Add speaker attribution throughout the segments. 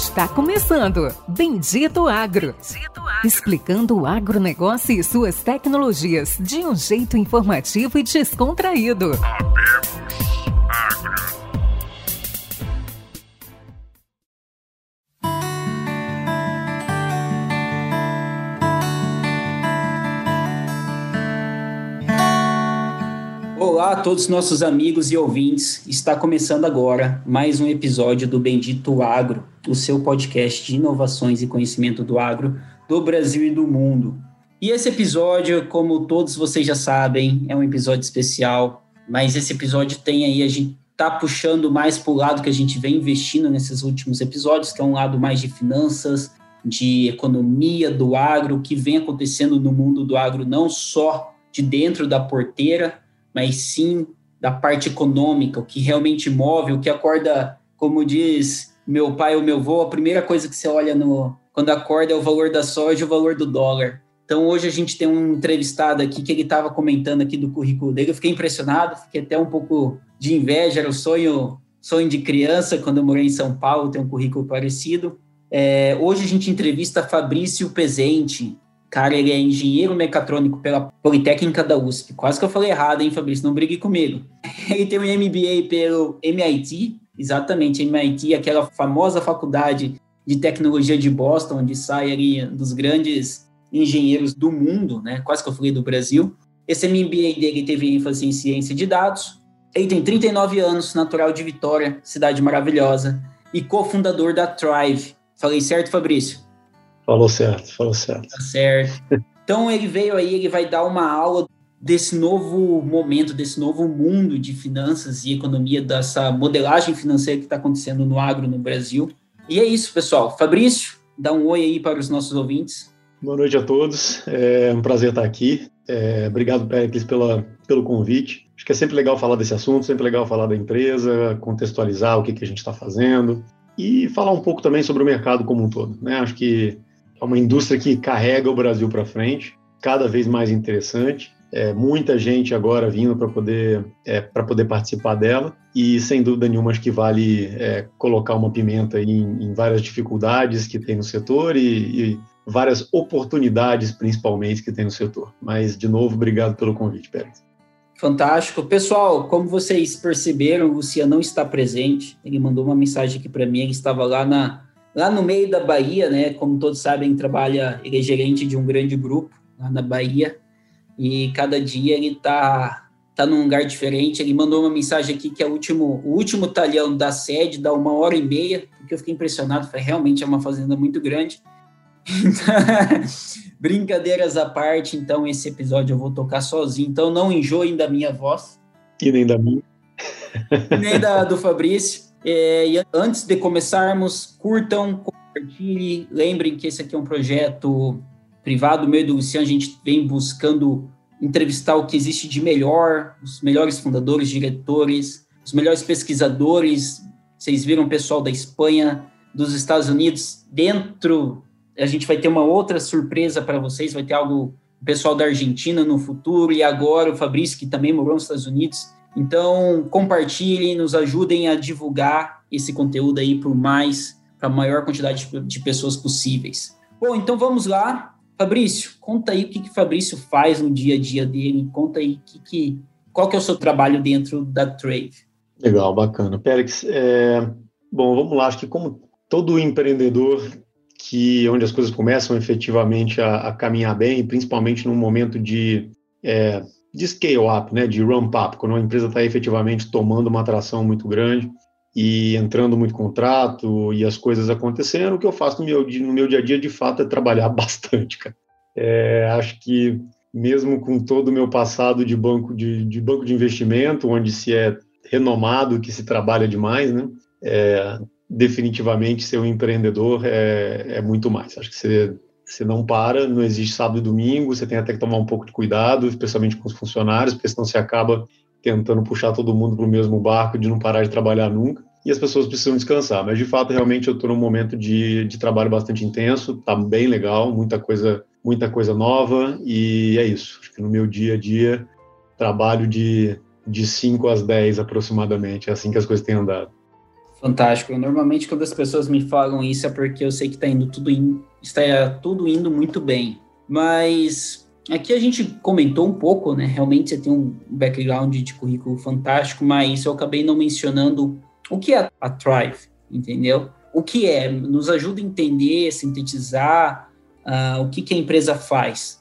Speaker 1: Está começando Bendito Agro. Bendito Agro. Explicando o agronegócio e suas tecnologias de um jeito informativo e descontraído.
Speaker 2: Olá a todos os nossos amigos e ouvintes. Está começando agora mais um episódio do Bendito Agro, o seu podcast de inovações e conhecimento do agro do Brasil e do mundo. E esse episódio, como todos vocês já sabem, é um episódio especial, mas esse episódio tem aí a gente tá puxando mais para o lado que a gente vem investindo nesses últimos episódios, que é um lado mais de finanças, de economia do agro, o que vem acontecendo no mundo do agro, não só de dentro da porteira, mas sim da parte econômica, o que realmente move, o que acorda, como diz meu pai ou meu avô, a primeira coisa que você olha no, quando acorda é o valor da soja e o valor do dólar. Então hoje a gente tem um entrevistado aqui que ele estava comentando aqui do currículo dele, eu fiquei impressionado, fiquei até um pouco de inveja, era o sonho, sonho de criança quando eu morei em São Paulo, ter um currículo parecido. É, hoje a gente entrevista Fabrício Pezente, Cara, ele é engenheiro mecatrônico pela Politécnica da USP. Quase que eu falei errado, hein, Fabrício? Não brigue comigo. Ele tem um MBA pelo MIT, exatamente, MIT, aquela famosa faculdade de tecnologia de Boston, onde sai ali dos grandes engenheiros do mundo, né? Quase que eu falei do Brasil. Esse MBA dele teve ênfase em ciência de dados. Ele tem 39 anos, natural de Vitória, cidade maravilhosa, e cofundador da Thrive. Falei certo, Fabrício?
Speaker 3: Falou certo, falou certo.
Speaker 2: Tá certo. Então ele veio aí, ele vai dar uma aula desse novo momento, desse novo mundo de finanças e economia, dessa modelagem financeira que está acontecendo no agro no Brasil. E é isso, pessoal. Fabrício, dá um oi aí para os nossos ouvintes.
Speaker 3: Boa noite a todos. É um prazer estar aqui. É, obrigado, Pericles, pela, pelo convite. Acho que é sempre legal falar desse assunto, sempre legal falar da empresa, contextualizar o que, que a gente está fazendo e falar um pouco também sobre o mercado como um todo. Né? Acho que é uma indústria que carrega o Brasil para frente, cada vez mais interessante. É, muita gente agora vindo para poder é, poder participar dela e sem dúvida nenhuma acho que vale é, colocar uma pimenta em, em, várias dificuldades que tem no setor e, e, várias oportunidades principalmente que tem no setor. Mas de novo obrigado pelo convite, Pérez.
Speaker 2: Fantástico, pessoal. Como vocês perceberam, o Luciano não está presente. Ele mandou uma mensagem aqui para mim. Ele estava lá na lá no meio da Bahia, né? Como todos sabem, trabalha, ele é gerente de um grande grupo lá na Bahia e cada dia ele tá tá num lugar diferente. Ele mandou uma mensagem aqui que é o último o último talhão da sede dá uma hora e meia, porque eu fiquei impressionado, foi realmente é uma fazenda muito grande. Brincadeiras à parte, então esse episódio eu vou tocar sozinho, então não enjoem da minha voz.
Speaker 3: E nem da minha.
Speaker 2: nem da do Fabrício. É, e antes de começarmos, curtam, compartilhem. Lembrem que esse aqui é um projeto privado, meio do Luciano. A gente vem buscando entrevistar o que existe de melhor, os melhores fundadores, diretores, os melhores pesquisadores. Vocês viram o pessoal da Espanha, dos Estados Unidos. Dentro, a gente vai ter uma outra surpresa para vocês. Vai ter algo, o pessoal da Argentina no futuro. E agora o Fabrício, que também morou nos Estados Unidos então, compartilhem, nos ajudem a divulgar esse conteúdo aí para mais, para a maior quantidade de pessoas possíveis. Bom, então vamos lá. Fabrício, conta aí o que que Fabrício faz no dia a dia dele, conta aí que, que, qual que é o seu trabalho dentro da Trade.
Speaker 3: Legal, bacana. Pérez, é... bom, vamos lá, acho que como todo empreendedor que onde as coisas começam efetivamente a, a caminhar bem, principalmente num momento de é, de scale up, né, de ramp up, quando uma empresa está efetivamente tomando uma atração muito grande e entrando muito contrato e as coisas acontecendo, o que eu faço no meu, no meu dia a dia, de fato, é trabalhar bastante, cara. É, acho que mesmo com todo o meu passado de banco de, de, banco de investimento, onde se é renomado, que se trabalha demais, né, é, definitivamente ser um empreendedor é, é muito mais. Acho que você você não para, não existe sábado e domingo, você tem até que tomar um pouco de cuidado, especialmente com os funcionários, porque senão você acaba tentando puxar todo mundo para o mesmo barco de não parar de trabalhar nunca. E as pessoas precisam descansar. Mas, de fato, realmente eu estou num momento de, de trabalho bastante intenso, está bem legal, muita coisa, muita coisa nova, e é isso. Acho que no meu dia a dia, trabalho de, de 5 às 10 aproximadamente, é assim que as coisas têm andado.
Speaker 2: Fantástico. Normalmente quando as pessoas me falam isso é porque eu sei que está indo tudo in, está tudo indo muito bem. Mas aqui a gente comentou um pouco, né? Realmente você tem um background de currículo fantástico, mas eu acabei não mencionando o que é a Thrive, entendeu? O que é? Nos ajuda a entender, sintetizar uh, o que, que a empresa faz.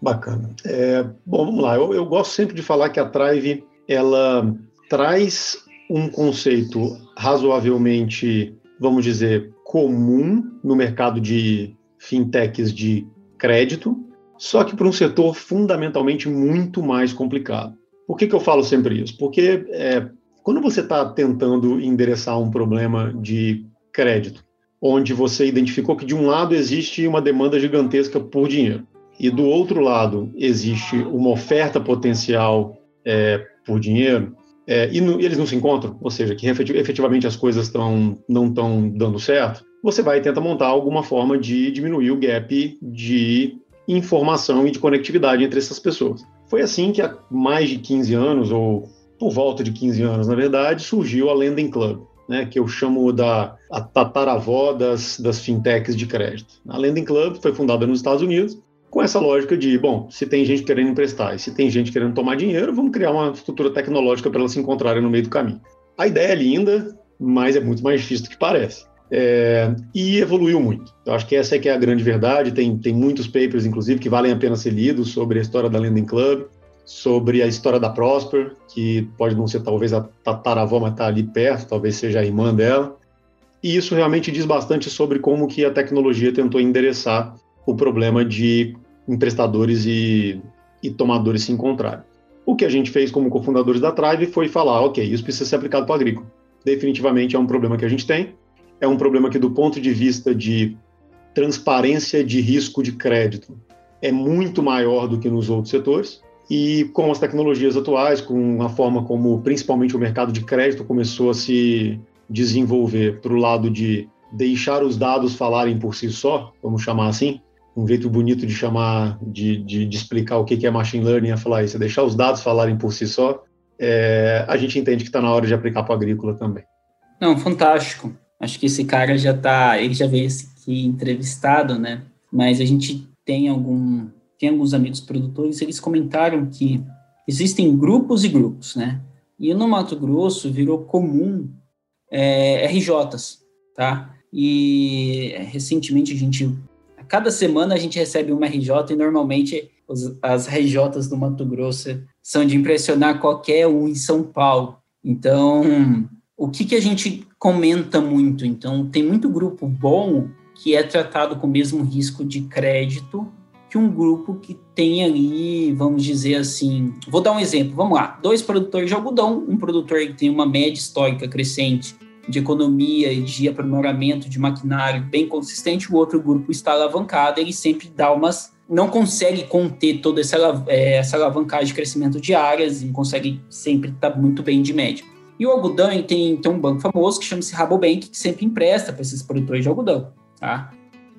Speaker 3: Bacana. É, bom, vamos lá. Eu, eu gosto sempre de falar que a Thrive ela traz um conceito razoavelmente, vamos dizer, comum no mercado de fintechs de crédito, só que para um setor fundamentalmente muito mais complicado. Por que, que eu falo sempre isso? Porque é, quando você está tentando endereçar um problema de crédito, onde você identificou que de um lado existe uma demanda gigantesca por dinheiro e do outro lado existe uma oferta potencial é, por dinheiro, é, e, no, e, eles não se encontram, ou seja, que efetivamente as coisas tão, não estão dando certo, você vai tentar montar alguma forma de diminuir o gap de informação e de conectividade entre essas pessoas. Foi assim que há mais de 15 anos, ou por volta de 15 anos, na verdade, surgiu a Lending Club, né, que eu chamo da a tataravó das, das fintechs de crédito. A Lending Club foi fundada nos Estados Unidos com essa lógica de, bom, se tem gente querendo emprestar e se tem gente querendo tomar dinheiro, vamos criar uma estrutura tecnológica para elas se encontrarem no meio do caminho. A ideia é linda, mas é muito mais difícil do que parece. É, e evoluiu muito. Eu acho que essa é que é a grande verdade. Tem, tem muitos papers, inclusive, que valem a pena ser lidos sobre a história da Lending Club, sobre a história da Prosper, que pode não ser talvez a tataravó, mas está ali perto, talvez seja a irmã dela. E isso realmente diz bastante sobre como que a tecnologia tentou endereçar o problema de emprestadores e, e tomadores se encontrarem. O que a gente fez como cofundadores da Tribe foi falar, ok, isso precisa ser aplicado para o agrícola. Definitivamente é um problema que a gente tem, é um problema que do ponto de vista de transparência de risco de crédito é muito maior do que nos outros setores. E com as tecnologias atuais, com a forma como principalmente o mercado de crédito começou a se desenvolver para o lado de deixar os dados falarem por si só, vamos chamar assim, um jeito bonito de chamar, de, de, de, explicar o que é machine learning é falar isso, é deixar os dados falarem por si só, é, a gente entende que está na hora de aplicar para a agrícola também.
Speaker 2: Não, fantástico. Acho que esse cara já está, ele já veio aqui entrevistado, né? Mas a gente tem algum, tem alguns amigos produtores, eles comentaram que existem grupos e grupos, né? E no Mato Grosso virou comum é, RJs, tá? E recentemente a gente cada semana a gente recebe uma RJ e normalmente os, as RJs do Mato Grosso são de impressionar qualquer um em São Paulo. Então, o que, que a gente comenta muito? Então, tem muito grupo bom que é tratado com o mesmo risco de crédito que um grupo que tem ali, vamos dizer assim, vou dar um exemplo, vamos lá, dois produtores de algodão, um produtor que tem uma média histórica crescente de economia e de aprimoramento de maquinário bem consistente, o outro grupo está alavancado, ele sempre dá umas. não consegue conter toda essa, é, essa alavancagem de crescimento de áreas e consegue sempre estar muito bem de média. E o algodão tem, tem um banco famoso que chama-se Rabobank, que sempre empresta para esses produtores de algodão. Tá?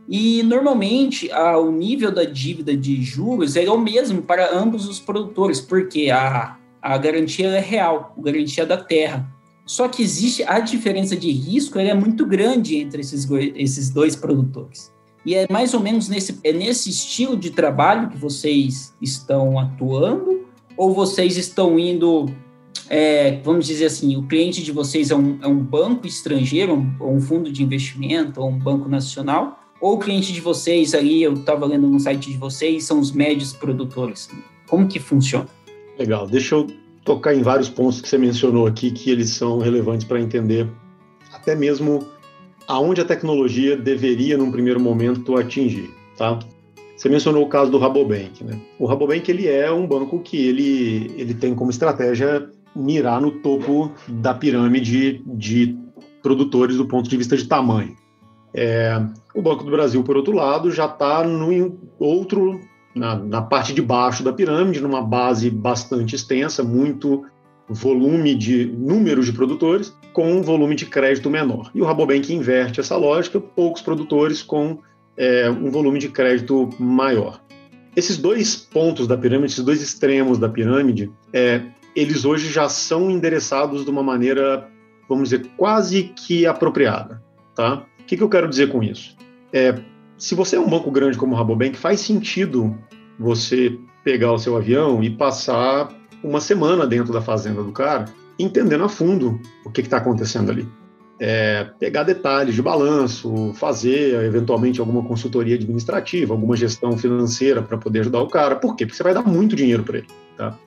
Speaker 2: E normalmente a, o nível da dívida de juros é o mesmo para ambos os produtores, porque a, a garantia é real, a garantia da terra. Só que existe a diferença de risco, é muito grande entre esses, esses dois produtores. E é mais ou menos nesse, é nesse estilo de trabalho que vocês estão atuando? Ou vocês estão indo, é, vamos dizer assim, o cliente de vocês é um, é um banco estrangeiro, um, um fundo de investimento, ou um banco nacional? Ou o cliente de vocês ali, eu estava lendo no site de vocês, são os médios produtores? Como que funciona?
Speaker 3: Legal, deixa eu tocar em vários pontos que você mencionou aqui, que eles são relevantes para entender até mesmo aonde a tecnologia deveria, num primeiro momento, atingir, tá? Você mencionou o caso do Rabobank, né? O Rabobank, ele é um banco que ele, ele tem como estratégia mirar no topo da pirâmide de produtores do ponto de vista de tamanho. É, o Banco do Brasil, por outro lado, já está no outro na, na parte de baixo da pirâmide, numa base bastante extensa, muito volume de números de produtores com um volume de crédito menor. E o Rabobank inverte essa lógica, poucos produtores com é, um volume de crédito maior. Esses dois pontos da pirâmide, esses dois extremos da pirâmide, é, eles hoje já são endereçados de uma maneira, vamos dizer, quase que apropriada, tá? O que, que eu quero dizer com isso? É, se você é um banco grande como o Rabobank, faz sentido você pegar o seu avião e passar uma semana dentro da fazenda do cara, entendendo a fundo o que está acontecendo ali. É, pegar detalhes de balanço, fazer eventualmente alguma consultoria administrativa, alguma gestão financeira para poder ajudar o cara. Por quê? Porque você vai dar muito dinheiro para ele. Tá?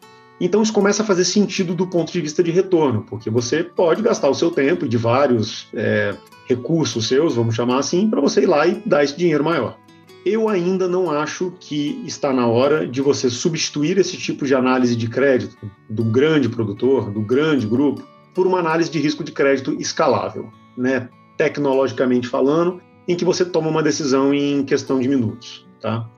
Speaker 3: Então isso começa a fazer sentido do ponto de vista de retorno, porque você pode gastar o seu tempo de vários é, recursos seus, vamos chamar assim, para você ir lá e dar esse dinheiro maior. Eu ainda não acho que está na hora de você substituir esse tipo de análise de crédito do grande produtor, do grande grupo, por uma análise de risco de crédito escalável, né? tecnologicamente falando, em que você toma uma decisão em questão de minutos. Tá?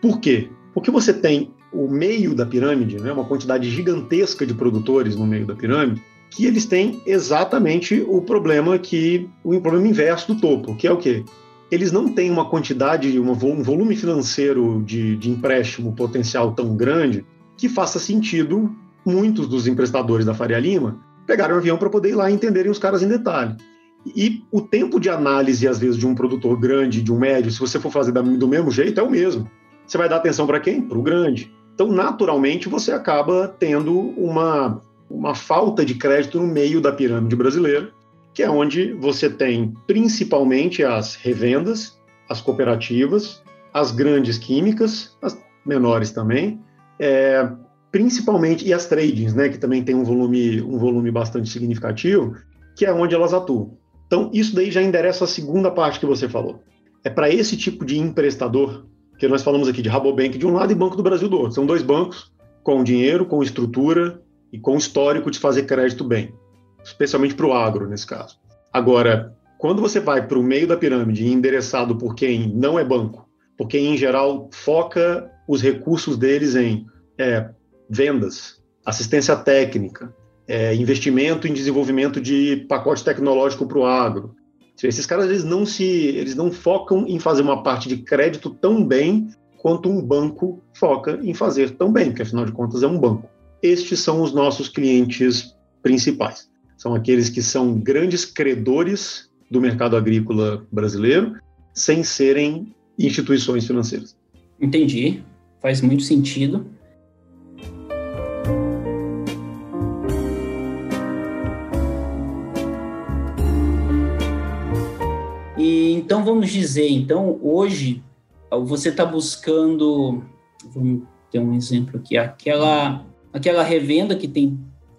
Speaker 3: Por quê? Porque você tem o meio da pirâmide, né? uma quantidade gigantesca de produtores no meio da pirâmide, que eles têm exatamente o problema que o problema inverso do topo, que é o quê? eles não têm uma quantidade, um volume financeiro de, de empréstimo potencial tão grande que faça sentido muitos dos emprestadores da Faria Lima pegarem um avião para poder ir lá e entenderem os caras em detalhe. E o tempo de análise, às vezes, de um produtor grande, de um médio, se você for fazer do mesmo jeito, é o mesmo. Você vai dar atenção para quem? Para o grande. Então, naturalmente, você acaba tendo uma, uma falta de crédito no meio da pirâmide brasileira, que é onde você tem principalmente as revendas, as cooperativas, as grandes químicas, as menores também, é, principalmente e as tradings, né, que também tem um volume um volume bastante significativo, que é onde elas atuam. Então isso daí já endereça a segunda parte que você falou. É para esse tipo de emprestador que nós falamos aqui de Rabobank de um lado e Banco do Brasil do outro. São dois bancos com dinheiro, com estrutura e com histórico de fazer crédito bem especialmente para o agro, nesse caso. Agora, quando você vai para o meio da pirâmide endereçado por quem não é banco, por quem, em geral, foca os recursos deles em é, vendas, assistência técnica, é, investimento em desenvolvimento de pacote tecnológico para o agro. Esses caras eles não se, eles não focam em fazer uma parte de crédito tão bem quanto um banco foca em fazer tão bem, porque afinal de contas é um banco. Estes são os nossos clientes principais são aqueles que são grandes credores do mercado agrícola brasileiro, sem serem instituições financeiras.
Speaker 2: Entendi, faz muito sentido. E então vamos dizer, então hoje você está buscando, vamos ter um exemplo aqui, aquela aquela revenda que tem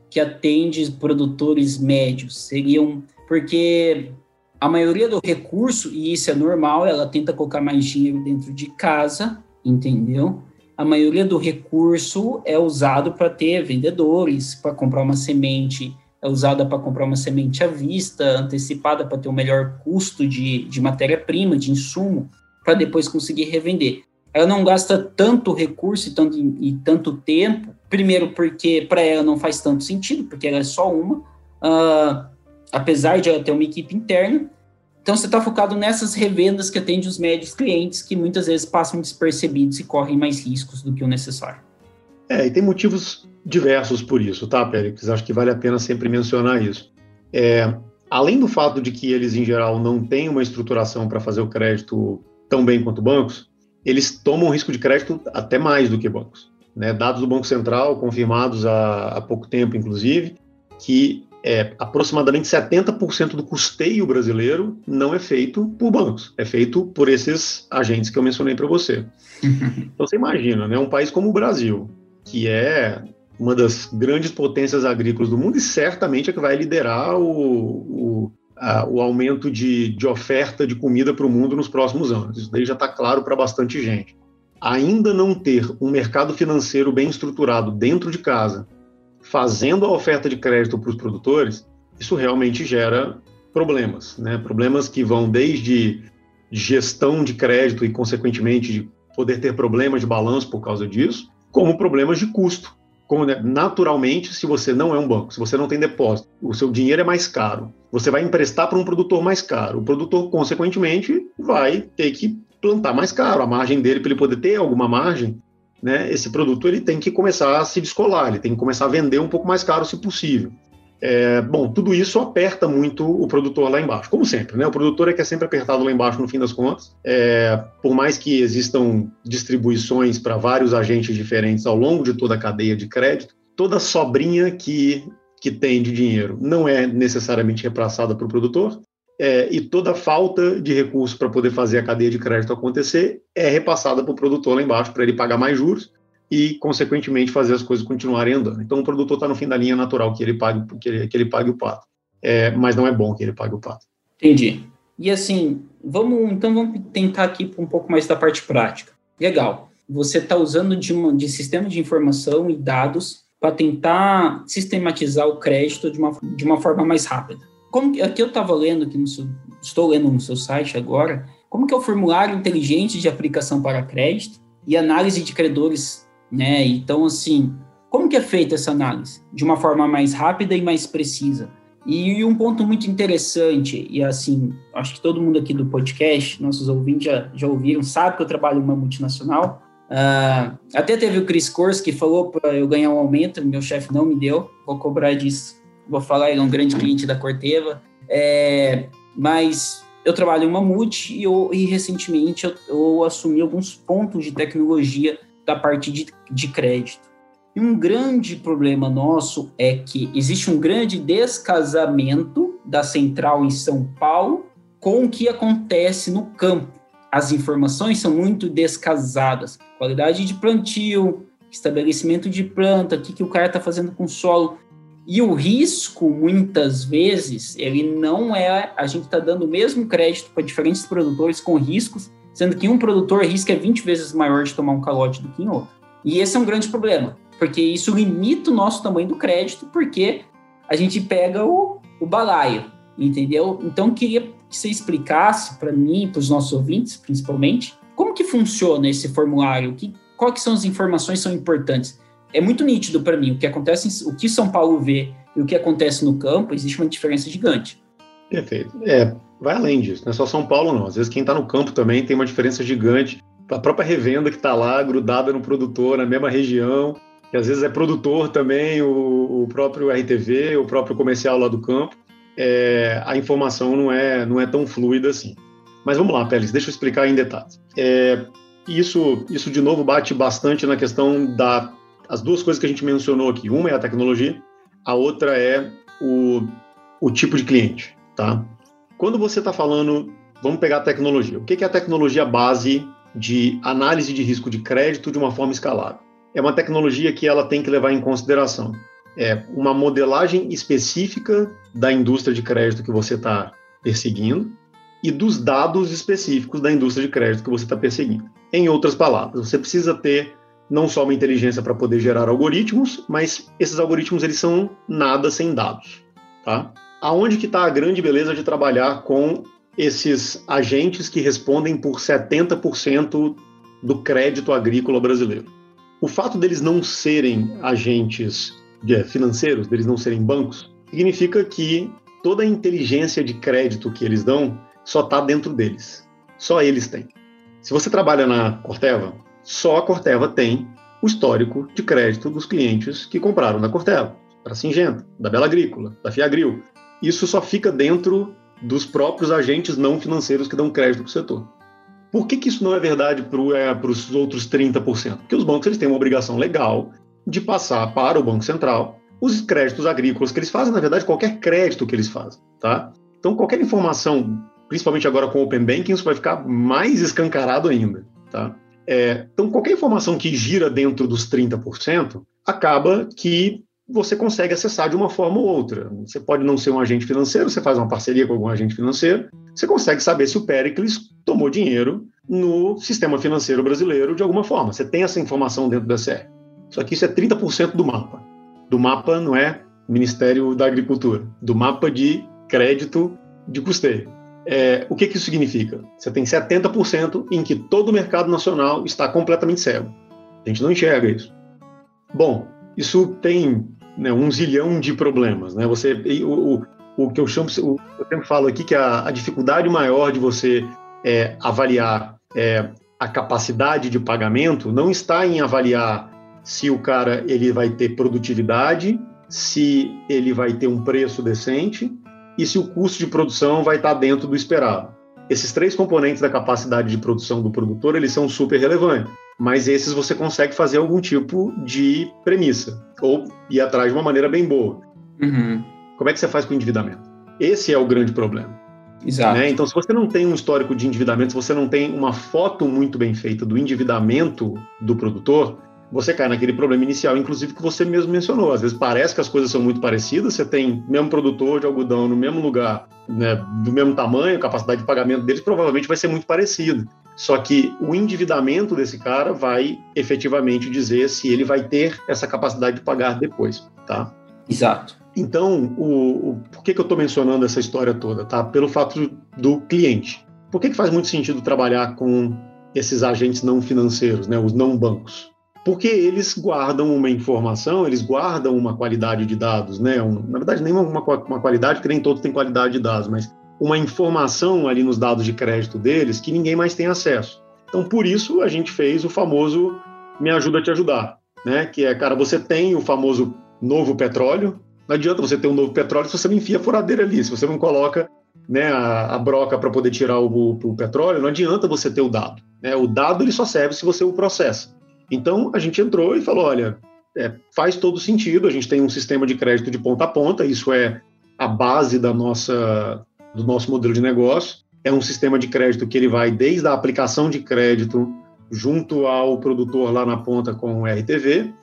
Speaker 2: que atende produtores médios. Seriam porque a maioria do recurso, e isso é normal, ela tenta colocar mais dinheiro dentro de casa, entendeu? A maioria do recurso é usado para ter vendedores, para comprar uma semente, é usada para comprar uma semente à vista, antecipada para ter um melhor custo de, de matéria-prima, de insumo, para depois conseguir revender ela não gasta tanto recurso e tanto, e tanto tempo, primeiro porque para ela não faz tanto sentido, porque ela é só uma, uh, apesar de ela ter uma equipe interna. Então você está focado nessas revendas que atendem os médios clientes, que muitas vezes passam despercebidos e correm mais riscos do que o necessário.
Speaker 3: É, e tem motivos diversos por isso, tá, Pérez? Acho que vale a pena sempre mencionar isso. É, além do fato de que eles, em geral, não têm uma estruturação para fazer o crédito tão bem quanto bancos, eles tomam risco de crédito até mais do que bancos. Né? Dados do Banco Central, confirmados há, há pouco tempo, inclusive, que é, aproximadamente 70% do custeio brasileiro não é feito por bancos, é feito por esses agentes que eu mencionei para você. então você imagina, né, um país como o Brasil, que é uma das grandes potências agrícolas do mundo e certamente é que vai liderar o, o a, o aumento de, de oferta de comida para o mundo nos próximos anos. Isso daí já está claro para bastante gente. Ainda não ter um mercado financeiro bem estruturado dentro de casa, fazendo a oferta de crédito para os produtores, isso realmente gera problemas, né? Problemas que vão desde gestão de crédito e, consequentemente, de poder ter problemas de balanço por causa disso, como problemas de custo. Né, naturalmente, se você não é um banco, se você não tem depósito, o seu dinheiro é mais caro, você vai emprestar para um produtor mais caro. O produtor, consequentemente, vai ter que plantar mais caro. A margem dele, para ele poder ter alguma margem, né, esse produto ele tem que começar a se descolar, ele tem que começar a vender um pouco mais caro, se possível. É, bom, tudo isso aperta muito o produtor lá embaixo, como sempre, né? O produtor é que é sempre apertado lá embaixo no fim das contas. É, por mais que existam distribuições para vários agentes diferentes ao longo de toda a cadeia de crédito, toda sobrinha que, que tem de dinheiro não é necessariamente repassada para o produtor, é, e toda falta de recurso para poder fazer a cadeia de crédito acontecer é repassada para o produtor lá embaixo para ele pagar mais juros e, consequentemente, fazer as coisas continuarem andando. Então, o produtor está no fim da linha natural que ele pague, que ele, que ele pague o pato. É, mas não é bom que ele pague o pato.
Speaker 2: Entendi. E assim, vamos então vamos tentar aqui um pouco mais da parte prática. Legal. Você está usando de, uma, de sistema de informação e dados para tentar sistematizar o crédito de uma, de uma forma mais rápida. Como aqui eu estava lendo aqui no seu, estou lendo no seu site agora, como que é o formulário inteligente de aplicação para crédito e análise de credores né? Então, assim, como que é feita essa análise? De uma forma mais rápida e mais precisa. E um ponto muito interessante, e assim, acho que todo mundo aqui do podcast, nossos ouvintes já, já ouviram, sabe que eu trabalho em uma multinacional. Uh, até teve o Chris Course que falou para eu ganhar um aumento, meu chefe não me deu, vou cobrar disso. Vou falar, ele é um grande cliente da Corteva. É, mas eu trabalho em uma multi e, eu, e recentemente eu, eu assumi alguns pontos de tecnologia da parte de, de crédito. E um grande problema nosso é que existe um grande descasamento da central em São Paulo com o que acontece no campo. As informações são muito descasadas. Qualidade de plantio, estabelecimento de planta, o que, que o cara está fazendo com o solo. E o risco, muitas vezes, ele não é. A gente está dando o mesmo crédito para diferentes produtores com riscos sendo que um produtor risca é 20 vezes maior de tomar um calote do que em outro. E esse é um grande problema, porque isso limita o nosso tamanho do crédito, porque a gente pega o, o balaio, entendeu? Então, queria que você explicasse para mim, para os nossos ouvintes, principalmente, como que funciona esse formulário, que, quais são as informações que são importantes. É muito nítido para mim o que acontece, o que São Paulo vê e o que acontece no campo, existe uma diferença gigante.
Speaker 3: Perfeito. É, vai além disso, não é só São Paulo, não. Às vezes quem está no campo também tem uma diferença gigante. A própria revenda que está lá, grudada no produtor, na mesma região, que às vezes é produtor também, o, o próprio RTV, o próprio comercial lá do campo, é, a informação não é, não é tão fluida assim. Mas vamos lá, Pérez, deixa eu explicar em detalhes. É, isso, isso, de novo, bate bastante na questão da. As duas coisas que a gente mencionou aqui. Uma é a tecnologia, a outra é o, o tipo de cliente, tá? Quando você está falando, vamos pegar a tecnologia. O que é a tecnologia base de análise de risco de crédito de uma forma escalável? É uma tecnologia que ela tem que levar em consideração é uma modelagem específica da indústria de crédito que você está perseguindo e dos dados específicos da indústria de crédito que você está perseguindo. Em outras palavras, você precisa ter não só uma inteligência para poder gerar algoritmos, mas esses algoritmos eles são nada sem dados, tá? Aonde que está a grande beleza de trabalhar com esses agentes que respondem por 70% do crédito agrícola brasileiro? O fato deles não serem agentes financeiros, deles não serem bancos, significa que toda a inteligência de crédito que eles dão só está dentro deles. Só eles têm. Se você trabalha na Corteva, só a Corteva tem o histórico de crédito dos clientes que compraram da Corteva, da Singenta, da Bela Agrícola, da Fiagril, isso só fica dentro dos próprios agentes não financeiros que dão crédito para o setor. Por que, que isso não é verdade para é, os outros 30%? Porque os bancos eles têm uma obrigação legal de passar para o Banco Central os créditos agrícolas que eles fazem, na verdade, qualquer crédito que eles fazem. Tá? Então, qualquer informação, principalmente agora com o Open Banking, isso vai ficar mais escancarado ainda. Tá? É, então, qualquer informação que gira dentro dos 30% acaba que você consegue acessar de uma forma ou outra. Você pode não ser um agente financeiro, você faz uma parceria com algum agente financeiro, você consegue saber se o Pericles tomou dinheiro no sistema financeiro brasileiro de alguma forma. Você tem essa informação dentro da SR. Só que isso é 30% do mapa. Do mapa não é Ministério da Agricultura, do mapa de crédito de custeio. É, o que, que isso significa? Você tem 70% em que todo o mercado nacional está completamente cego. A gente não enxerga isso. Bom, isso tem né, um zilhão de problemas. Né? Você, o, o, o que eu chamo, o, eu sempre falo aqui que a, a dificuldade maior de você é, avaliar é, a capacidade de pagamento não está em avaliar se o cara ele vai ter produtividade, se ele vai ter um preço decente e se o custo de produção vai estar dentro do esperado. Esses três componentes da capacidade de produção do produtor, eles são super relevantes, mas esses você consegue fazer algum tipo de premissa ou ir atrás de uma maneira bem boa. Uhum. Como é que você faz com o endividamento? Esse é o grande problema.
Speaker 2: Exato.
Speaker 3: Né? Então, se você não tem um histórico de endividamento, se você não tem uma foto muito bem feita do endividamento do produtor, você cai naquele problema inicial, inclusive que você mesmo mencionou. Às vezes parece que as coisas são muito parecidas, você tem mesmo produtor de algodão no mesmo lugar, né, do mesmo tamanho, capacidade de pagamento deles provavelmente vai ser muito parecida. Só que o endividamento desse cara vai efetivamente dizer se ele vai ter essa capacidade de pagar depois, tá?
Speaker 2: Exato.
Speaker 3: Então, o, o por que, que eu estou mencionando essa história toda, tá? Pelo fato do cliente. Por que, que faz muito sentido trabalhar com esses agentes não financeiros, né, os não bancos? porque eles guardam uma informação, eles guardam uma qualidade de dados, né? Um, na verdade, nem uma, uma, qualidade, que nem todos têm qualidade de dados, mas uma informação ali nos dados de crédito deles que ninguém mais tem acesso. Então, por isso, a gente fez o famoso Me Ajuda a Te Ajudar, né? Que é, cara, você tem o famoso novo petróleo, não adianta você ter um novo petróleo se você não enfia a furadeira ali, se você não coloca né, a, a broca para poder tirar o, o, petróleo, não adianta você ter o dado. Né? O dado ele só serve se você o processa. Então a gente entrou e falou: olha, é, faz todo sentido, a gente tem um sistema de crédito de ponta a ponta, isso é a base da nossa, do nosso modelo de negócio. É um sistema de crédito que ele vai desde a aplicação de crédito junto ao produtor lá na ponta com o RTV,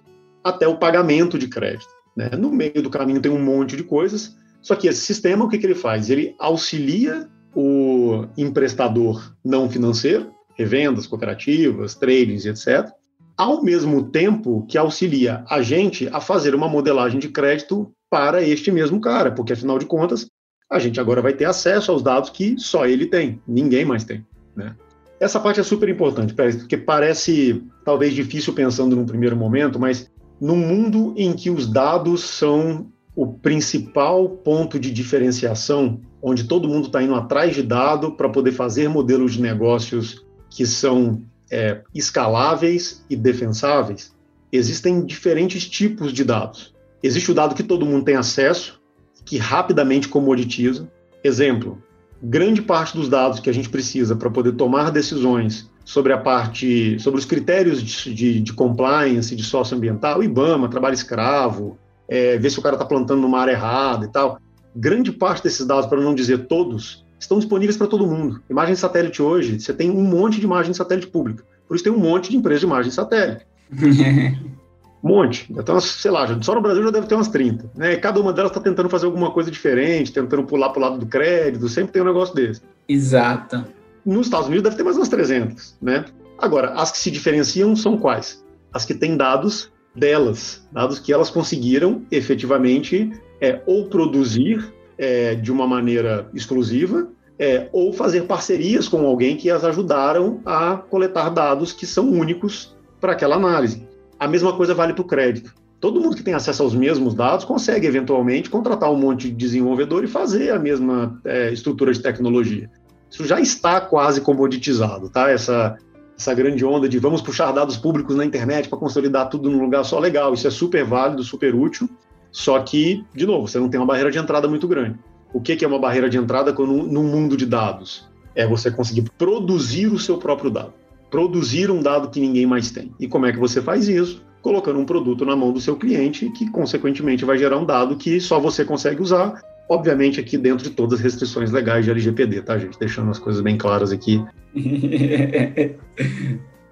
Speaker 3: até o pagamento de crédito. Né? No meio do caminho tem um monte de coisas, só que esse sistema, o que, que ele faz? Ele auxilia o emprestador não financeiro, revendas, cooperativas, tradings, etc., ao mesmo tempo que auxilia a gente a fazer uma modelagem de crédito para este mesmo cara, porque afinal de contas, a gente agora vai ter acesso aos dados que só ele tem, ninguém mais tem. Né? Essa parte é super importante, porque parece talvez difícil pensando num primeiro momento, mas num mundo em que os dados são o principal ponto de diferenciação, onde todo mundo está indo atrás de dado para poder fazer modelos de negócios que são é, escaláveis e defensáveis, existem diferentes tipos de dados. Existe o dado que todo mundo tem acesso, que rapidamente comoditiza. Exemplo, grande parte dos dados que a gente precisa para poder tomar decisões sobre a parte, sobre os critérios de, de, de compliance, de socioambiental, IBAMA, trabalho escravo, é, ver se o cara está plantando numa área errada e tal. Grande parte desses dados, para não dizer todos, estão disponíveis para todo mundo. Imagem de satélite hoje, você tem um monte de imagem de satélite pública. Por isso tem um monte de empresas de imagem de satélite. um monte. Então, sei lá, só no Brasil já deve ter umas 30. Né? Cada uma delas está tentando fazer alguma coisa diferente, tentando pular para o lado do crédito, sempre tem um negócio desse.
Speaker 2: Exato.
Speaker 3: Nos Estados Unidos deve ter mais umas 300, né? Agora, as que se diferenciam são quais? As que têm dados delas, dados que elas conseguiram efetivamente é, ou produzir é, de uma maneira exclusiva, é, ou fazer parcerias com alguém que as ajudaram a coletar dados que são únicos para aquela análise. A mesma coisa vale para o crédito. Todo mundo que tem acesso aos mesmos dados consegue, eventualmente, contratar um monte de desenvolvedor e fazer a mesma é, estrutura de tecnologia. Isso já está quase comoditizado, tá? Essa, essa grande onda de vamos puxar dados públicos na internet para consolidar tudo num lugar só legal. Isso é super válido, super útil, só que, de novo, você não tem uma barreira de entrada muito grande. O que é uma barreira de entrada num mundo de dados? É você conseguir produzir o seu próprio dado. Produzir um dado que ninguém mais tem. E como é que você faz isso? Colocando um produto na mão do seu cliente, que consequentemente vai gerar um dado que só você consegue usar, obviamente aqui dentro de todas as restrições legais de LGPD, tá, gente? Deixando as coisas bem claras aqui.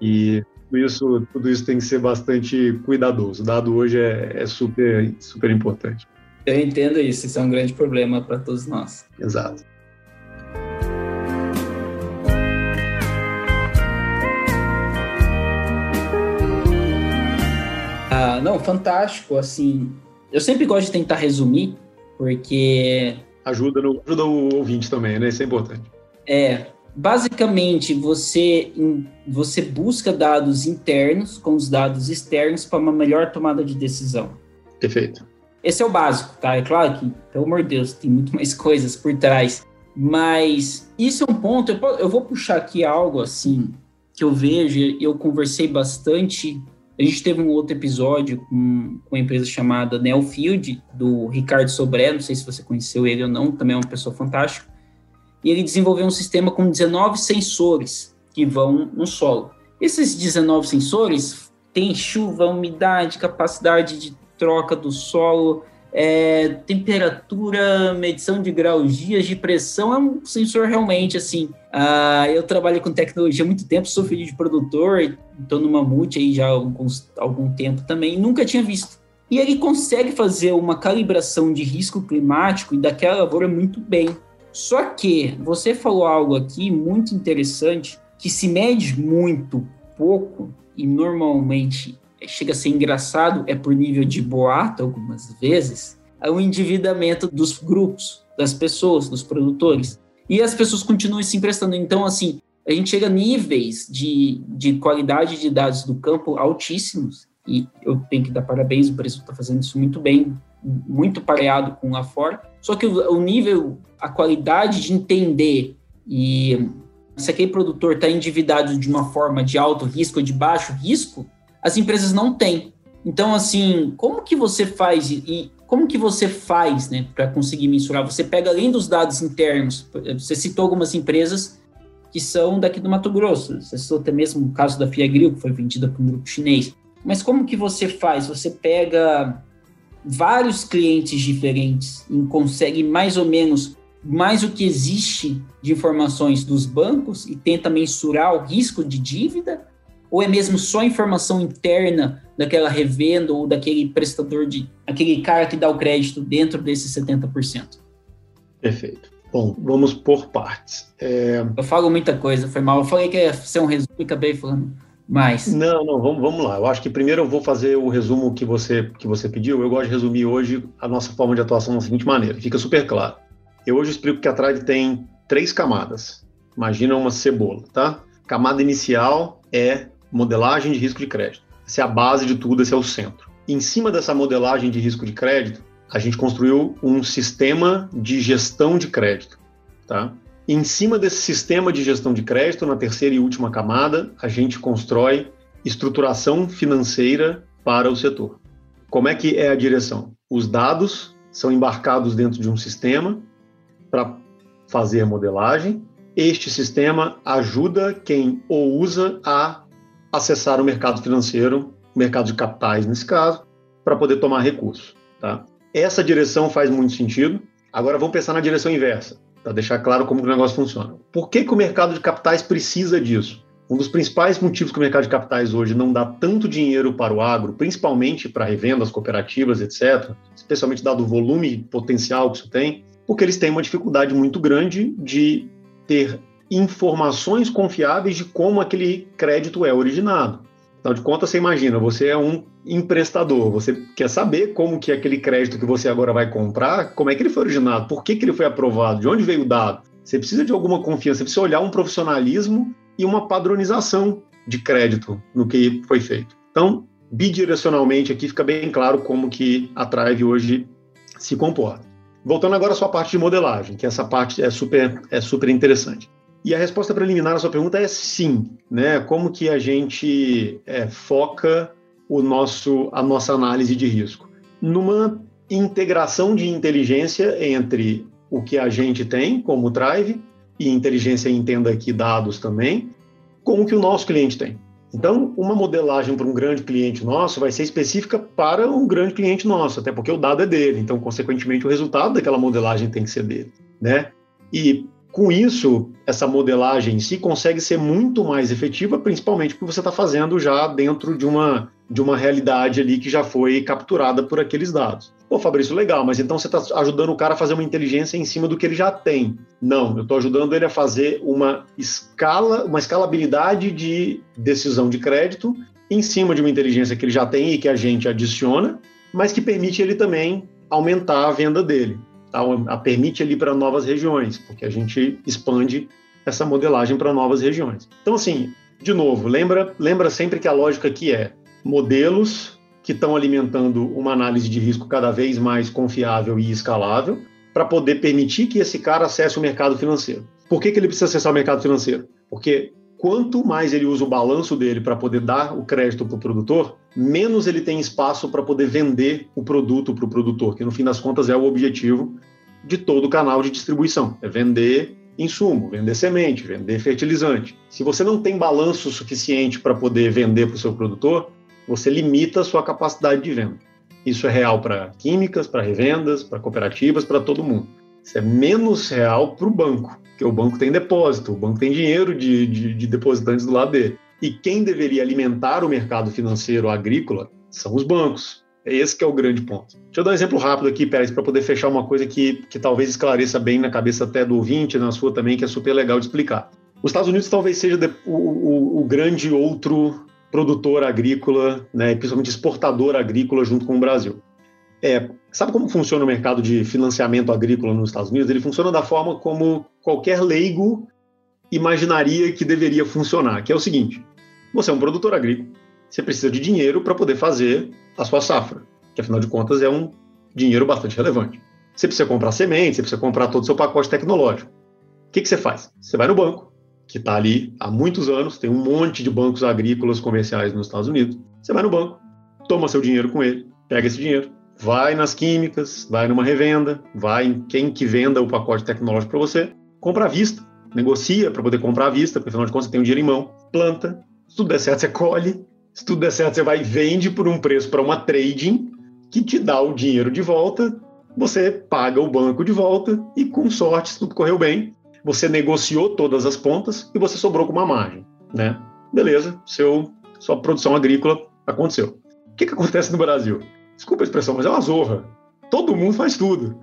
Speaker 3: e tudo isso, tudo isso tem que ser bastante cuidadoso. O dado hoje é, é super, super importante.
Speaker 2: Eu entendo isso, isso é um grande problema para todos nós.
Speaker 3: Exato.
Speaker 2: Ah, não, fantástico, assim, eu sempre gosto de tentar resumir, porque...
Speaker 3: Ajuda, no, ajuda o ouvinte também, né? Isso é importante.
Speaker 2: É, basicamente você, você busca dados internos com os dados externos para uma melhor tomada de decisão.
Speaker 3: Perfeito.
Speaker 2: Esse é o básico, tá? É claro que, pelo amor de Deus, tem muito mais coisas por trás. Mas isso é um ponto. Eu, vou puxar aqui algo assim que eu vejo, eu conversei bastante A gente teve um outro episódio com, uma empresa chamada Neofield, do Ricardo Sobré, não sei se você conheceu ele ou não, também é uma pessoa fantástica. E ele desenvolveu um sistema com 19 sensores que vão no solo. Esses 19 sensores têm chuva, umidade, capacidade de troca do solo, é, temperatura, medição de graus, dias de pressão, é um sensor realmente assim. Uh, eu trabalho com tecnologia há muito tempo, sou filho de produtor, estou numa multi aí já há algum tempo também, nunca tinha visto. E ele consegue fazer uma calibração de risco climático e daquela lavoura muito bem. Só que você falou algo aqui muito interessante, que se mede muito pouco e normalmente chega a ser engraçado, é por nível de boato algumas vezes, é o endividamento dos grupos, das pessoas, dos produtores. E as pessoas continuam se emprestando. Então, assim, a gente chega a níveis de, de qualidade de dados do campo altíssimos, e eu tenho que dar parabéns, o Brasil está fazendo isso muito bem, muito pareado com lá fora. Só que o, o nível, a qualidade de entender e se aquele produtor está endividado de uma forma de alto risco ou de baixo risco, as empresas não têm. Então, assim, como que você faz e como que você faz, né, para conseguir mensurar? Você pega além dos dados internos, você citou algumas empresas que são daqui do Mato Grosso, você citou até mesmo o caso da Fiagril, que foi vendida para um grupo chinês. Mas como que você faz? Você pega vários clientes diferentes e consegue mais ou menos mais o que existe de informações dos bancos e tenta mensurar o risco de dívida ou é mesmo só informação interna daquela revenda ou daquele prestador de aquele cara que dá o crédito dentro desses 70%?
Speaker 3: Perfeito. Bom, vamos por partes.
Speaker 2: É... Eu falo muita coisa, foi mal. Eu falei que ia ser um resumo e acabei falando mais.
Speaker 3: Não, não, vamos, vamos lá. Eu acho que primeiro eu vou fazer o resumo que você, que você pediu. Eu gosto de resumir hoje a nossa forma de atuação da seguinte maneira, fica super claro. Eu hoje explico que a Trade tem três camadas. Imagina uma cebola, tá? Camada inicial é modelagem de risco de crédito. Essa é a base de tudo, esse é o centro. Em cima dessa modelagem de risco de crédito, a gente construiu um sistema de gestão de crédito. Tá? Em cima desse sistema de gestão de crédito, na terceira e última camada, a gente constrói estruturação financeira para o setor. Como é que é a direção? Os dados são embarcados dentro de um sistema para fazer modelagem. Este sistema ajuda quem o usa a acessar o mercado financeiro, o mercado de capitais nesse caso, para poder tomar recursos. Tá? Essa direção faz muito sentido. Agora vamos pensar na direção inversa, para deixar claro como o negócio funciona. Por que, que o mercado de capitais precisa disso? Um dos principais motivos que o mercado de capitais hoje não dá tanto dinheiro para o agro, principalmente para revendas, cooperativas, etc., especialmente dado o volume potencial que isso tem, porque eles têm uma dificuldade muito grande de ter informações confiáveis de como aquele crédito é originado. Afinal de contas, você imagina, você é um emprestador, você quer saber como que aquele crédito que você agora vai comprar, como é que ele foi originado, por que, que ele foi aprovado, de onde veio o dado. Você precisa de alguma confiança, você precisa olhar um profissionalismo e uma padronização de crédito no que foi feito. Então, bidirecionalmente aqui fica bem claro como que a Trive hoje se comporta. Voltando agora à sua parte de modelagem, que essa parte é super, é super interessante. E a resposta preliminar à sua pergunta é sim, né? Como que a gente é, foca o nosso, a nossa análise de risco? Numa integração de inteligência entre o que a gente tem como Drive, e inteligência entenda aqui dados também, com o que o nosso cliente tem. Então, uma modelagem para um grande cliente nosso vai ser específica para um grande cliente nosso, até porque o dado é dele, então, consequentemente, o resultado daquela modelagem tem que ser dele, né? E com isso, essa modelagem em si consegue ser muito mais efetiva, principalmente porque você está fazendo já dentro de uma, de uma realidade ali que já foi capturada por aqueles dados. Pô, Fabrício, legal, mas então você está ajudando o cara a fazer uma inteligência em cima do que ele já tem. Não, eu estou ajudando ele a fazer uma escala, uma escalabilidade de decisão de crédito em cima de uma inteligência que ele já tem e que a gente adiciona, mas que permite ele também aumentar a venda dele tá? a permite ali para novas regiões, porque a gente expande essa modelagem para novas regiões. Então, assim, de novo, lembra, lembra sempre que a lógica aqui é modelos que estão alimentando uma análise de risco cada vez mais confiável e escalável para poder permitir que esse cara acesse o mercado financeiro. Por que, que ele precisa acessar o mercado financeiro? Porque quanto mais ele usa o balanço dele para poder dar o crédito para o produtor, menos ele tem espaço para poder vender o produto para o produtor, que no fim das contas é o objetivo de todo o canal de distribuição, é vender insumo, vender semente, vender fertilizante. Se você não tem balanço suficiente para poder vender para o seu produtor, você limita a sua capacidade de venda. Isso é real para químicas, para revendas, para cooperativas, para todo mundo. Isso é menos real para o banco, porque o banco tem depósito, o banco tem dinheiro de, de, de depositantes do lado dele. E quem deveria alimentar o mercado financeiro agrícola são os bancos. É esse que é o grande ponto. Deixa eu dar um exemplo rápido aqui, Pérez, para poder fechar uma coisa que, que talvez esclareça bem na cabeça até do ouvinte, na sua também, que é super legal de explicar. Os Estados Unidos talvez seja o, o, o grande outro produtor agrícola, né, principalmente exportador agrícola junto com o Brasil. É, sabe como funciona o mercado de financiamento agrícola nos Estados Unidos? Ele funciona da forma como qualquer leigo imaginaria que deveria funcionar, que é o seguinte: você é um produtor agrícola, você precisa de dinheiro para poder fazer a sua safra, que afinal de contas é um dinheiro bastante relevante. Você precisa comprar semente, você precisa comprar todo o seu pacote tecnológico. O que, que você faz? Você vai no banco, que está ali há muitos anos, tem um monte de bancos agrícolas comerciais nos Estados Unidos. Você vai no banco, toma seu dinheiro com ele, pega esse dinheiro, vai nas químicas, vai numa revenda, vai em quem que venda o pacote tecnológico para você, compra à vista, negocia para poder comprar à vista, porque afinal de contas você tem o dinheiro em mão, planta, se tudo der certo você colhe, se tudo der certo você vai e vende por um preço para uma trading que te dá o dinheiro de volta, você paga o banco de volta e com sorte, se tudo correu bem, você negociou todas as pontas e você sobrou com uma margem, né? Beleza, seu, sua produção agrícola aconteceu. O que, que acontece no Brasil? Desculpa a expressão, mas é uma zorra. Todo mundo faz tudo.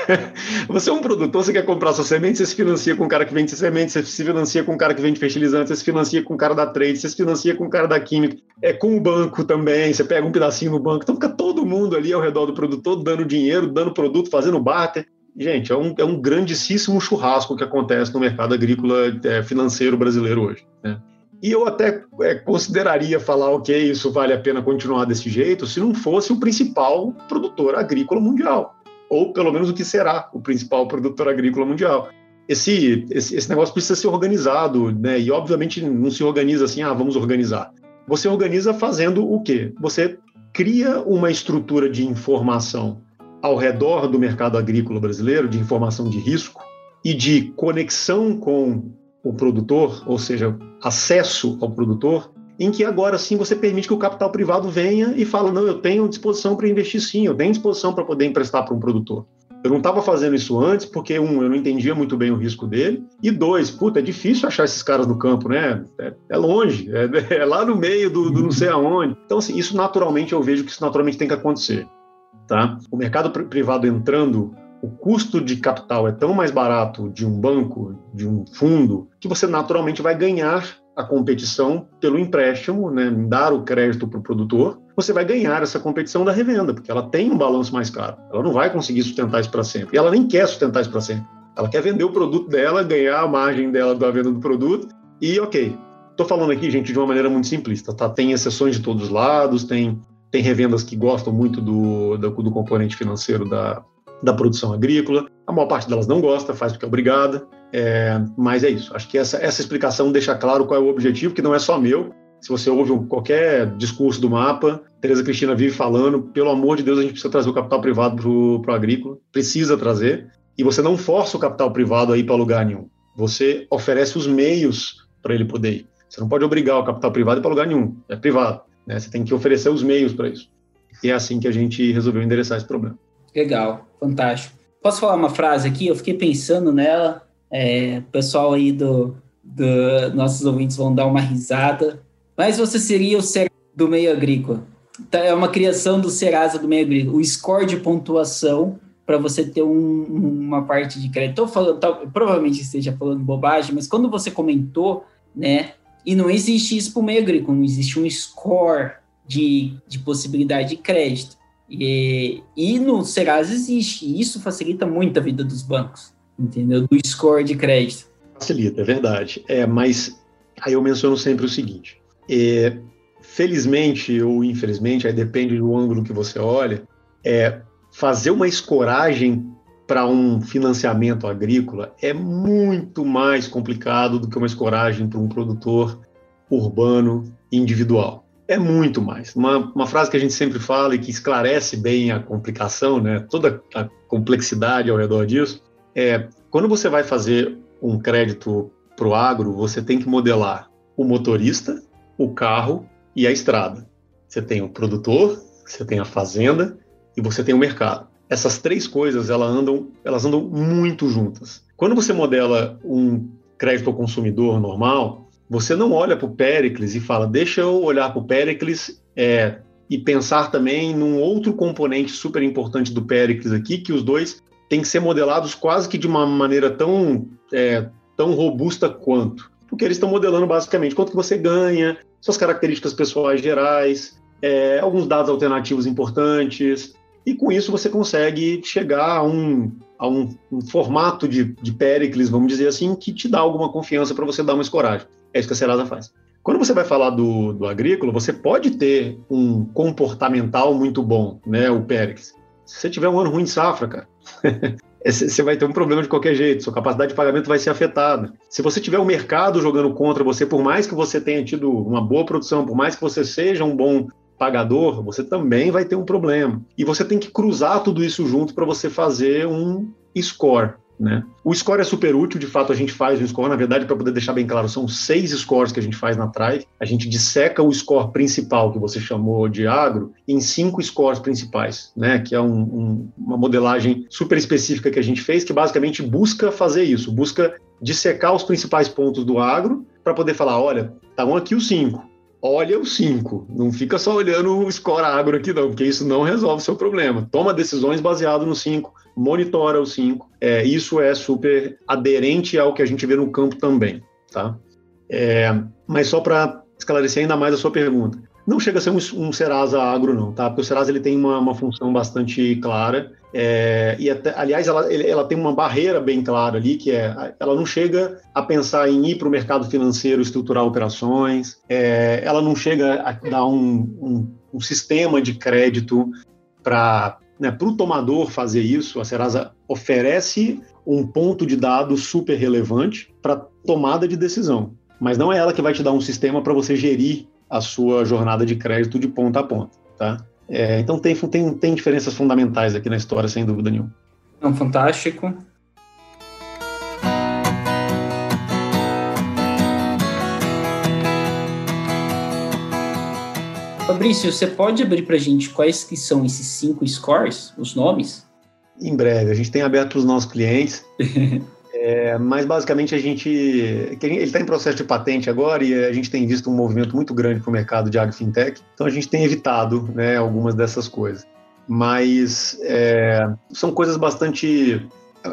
Speaker 3: você é um produtor, você quer comprar sua semente, você se financia com o cara que vende semente, você se financia com o cara que vende fertilizante, você se financia com o cara da trade, você se financia com o cara da química, é com o banco também, você pega um pedacinho no banco. Então fica todo mundo ali ao redor do produtor, dando dinheiro, dando produto, fazendo barter. Gente, é um, é um grandíssimo churrasco que acontece no mercado agrícola é, financeiro brasileiro hoje. Né? E eu até é, consideraria falar, ok, isso vale a pena continuar desse jeito, se não fosse o principal produtor agrícola mundial, ou pelo menos o que será o principal produtor agrícola mundial. Esse, esse, esse negócio precisa ser organizado, né? E obviamente não se organiza assim, ah, vamos organizar. Você organiza fazendo o quê? Você cria uma estrutura de informação ao redor do mercado agrícola brasileiro, de informação de risco e de conexão com o produtor, ou seja, acesso ao produtor, em que agora sim você permite que o capital privado venha e fala: não, eu tenho disposição para investir sim, eu tenho disposição para poder emprestar para um produtor. Eu não estava fazendo isso antes porque, um, eu não entendia muito bem o risco dele, e dois, puta, é difícil achar esses caras no campo, né? É, é longe, é, é, lá no meio do, do não sei aonde. Então, assim, isso naturalmente, eu vejo que isso naturalmente tem que acontecer. Tá? O mercado privado entrando, o custo de capital é tão mais barato de um banco, de um fundo, que você naturalmente vai ganhar a competição pelo empréstimo, né, dar o crédito para o produtor, você vai ganhar essa competição da revenda, porque ela tem um balanço mais caro. Ela não vai conseguir sustentar isso para sempre. E ela nem quer sustentar isso para sempre. Ela quer vender o produto dela, ganhar a margem dela da venda do produto e, ok. Estou falando aqui, gente, de uma maneira muito simplista, tá? Tem exceções de todos os lados, tem tem revendas que gostam muito do, do, do componente financeiro da, da produção agrícola. A maior parte delas não gosta, faz porque é obrigada. É, mas é isso. Acho que essa, essa explicação deixa claro qual é o objetivo, que não é só meu. Se você ouve qualquer discurso do mapa, Tereza Cristina vive falando, pelo amor de Deus, a gente precisa trazer o capital privado para o agrícola, precisa trazer. E você não força o capital privado a ir para lugar nenhum. Você oferece os meios para ele poder ir. Você não pode obrigar o capital privado para lugar nenhum, é privado. Né? Você tem que oferecer os meios para isso. E é assim que a gente resolveu endereçar esse problema.
Speaker 2: Legal, fantástico. Posso falar uma frase aqui? Eu fiquei pensando nela. É, o pessoal aí do, do nossos ouvintes vão dar uma risada. Mas você seria o ser do meio agrícola. Tá, é uma criação do Serasa do meio agrícola. O score de pontuação para você ter um, uma parte de crédito. Estou falando, tá, provavelmente esteja falando bobagem, mas quando você comentou, né, e não existe isso para o meio agrícola, não existe um score de, de possibilidade de crédito. E, e no Serasa existe, e isso facilita muito a vida dos bancos, entendeu? Do score de crédito.
Speaker 3: Facilita, é verdade. É, mas aí eu menciono sempre o seguinte: é, felizmente ou infelizmente, aí depende do ângulo que você olha, é, fazer uma escoragem para um financiamento agrícola é muito mais complicado do que uma escoragem para um produtor urbano individual. É muito mais. Uma, uma frase que a gente sempre fala e que esclarece bem a complicação, né, toda a complexidade ao redor disso, é quando você vai fazer um crédito para o agro, você tem que modelar o motorista, o carro e a estrada. Você tem o produtor, você tem a fazenda e você tem o mercado. Essas três coisas elas andam, elas andam muito juntas. Quando você modela um crédito ao consumidor normal, você não olha para o Pericles e fala, deixa eu olhar para o Pericles é, e pensar também num outro componente super importante do Pericles aqui, que os dois têm que ser modelados quase que de uma maneira tão, é, tão robusta quanto. Porque eles estão modelando basicamente quanto que você ganha, suas características pessoais gerais, é, alguns dados alternativos importantes, e com isso você consegue chegar a um, a um, um formato de, de vamos dizer assim, que te dá alguma confiança para você dar uma escoragem. É isso que a Serasa faz. Quando você vai falar do, do agrícola, você pode ter um comportamental muito bom, né, o Pericles. Se você tiver um ano ruim de safra, cara, você vai ter um problema de qualquer jeito, sua capacidade de pagamento vai ser afetada. Se você tiver o mercado jogando contra você, por mais que você tenha tido uma boa produção, por mais que você seja um bom pagador, você também vai ter um problema. E você tem que cruzar tudo isso junto para você fazer um score. Né? O score é super útil, de fato a gente faz um score, na verdade, para poder deixar bem claro, são seis scores que a gente faz na Thrive. A gente disseca o score principal, que você chamou de agro, em cinco scores principais, né? que é um, um, uma modelagem super específica que a gente fez, que basicamente busca fazer isso, busca dissecar os principais pontos do agro para poder falar, olha, estão tá aqui os cinco, olha o 5. Não fica só olhando o score agro aqui, não, porque isso não resolve o seu problema. Toma decisões baseado no 5, monitora o 5. É, isso é super aderente ao que a gente vê no campo também. Tá? É, mas só para esclarecer ainda mais a sua pergunta. Não chega a ser um, um Serasa agro, não, tá? Porque o Serasa ele tem uma, uma função bastante clara. É, e até, aliás, ela, ela tem uma barreira bem clara ali, que é ela não chega a pensar em ir para o mercado financeiro estruturar operações, é, ela não chega a dar um, um, um sistema de crédito para né, o tomador fazer isso. A Serasa oferece um ponto de dados super relevante para tomada de decisão, mas não é ela que vai te dar um sistema para você gerir a sua jornada de crédito de ponta a ponta, tá? É, então tem, tem, tem diferenças fundamentais aqui na história, sem dúvida nenhuma.
Speaker 2: Então, fantástico. Fabrício, você pode abrir para a gente quais que são esses cinco scores, os nomes?
Speaker 3: Em breve, a gente tem aberto para os nossos clientes. É, mas basicamente a gente. Ele está em processo de patente agora e a gente tem visto um movimento muito grande para o mercado de agrofintech, então a gente tem evitado né, algumas dessas coisas. Mas é, são coisas bastante.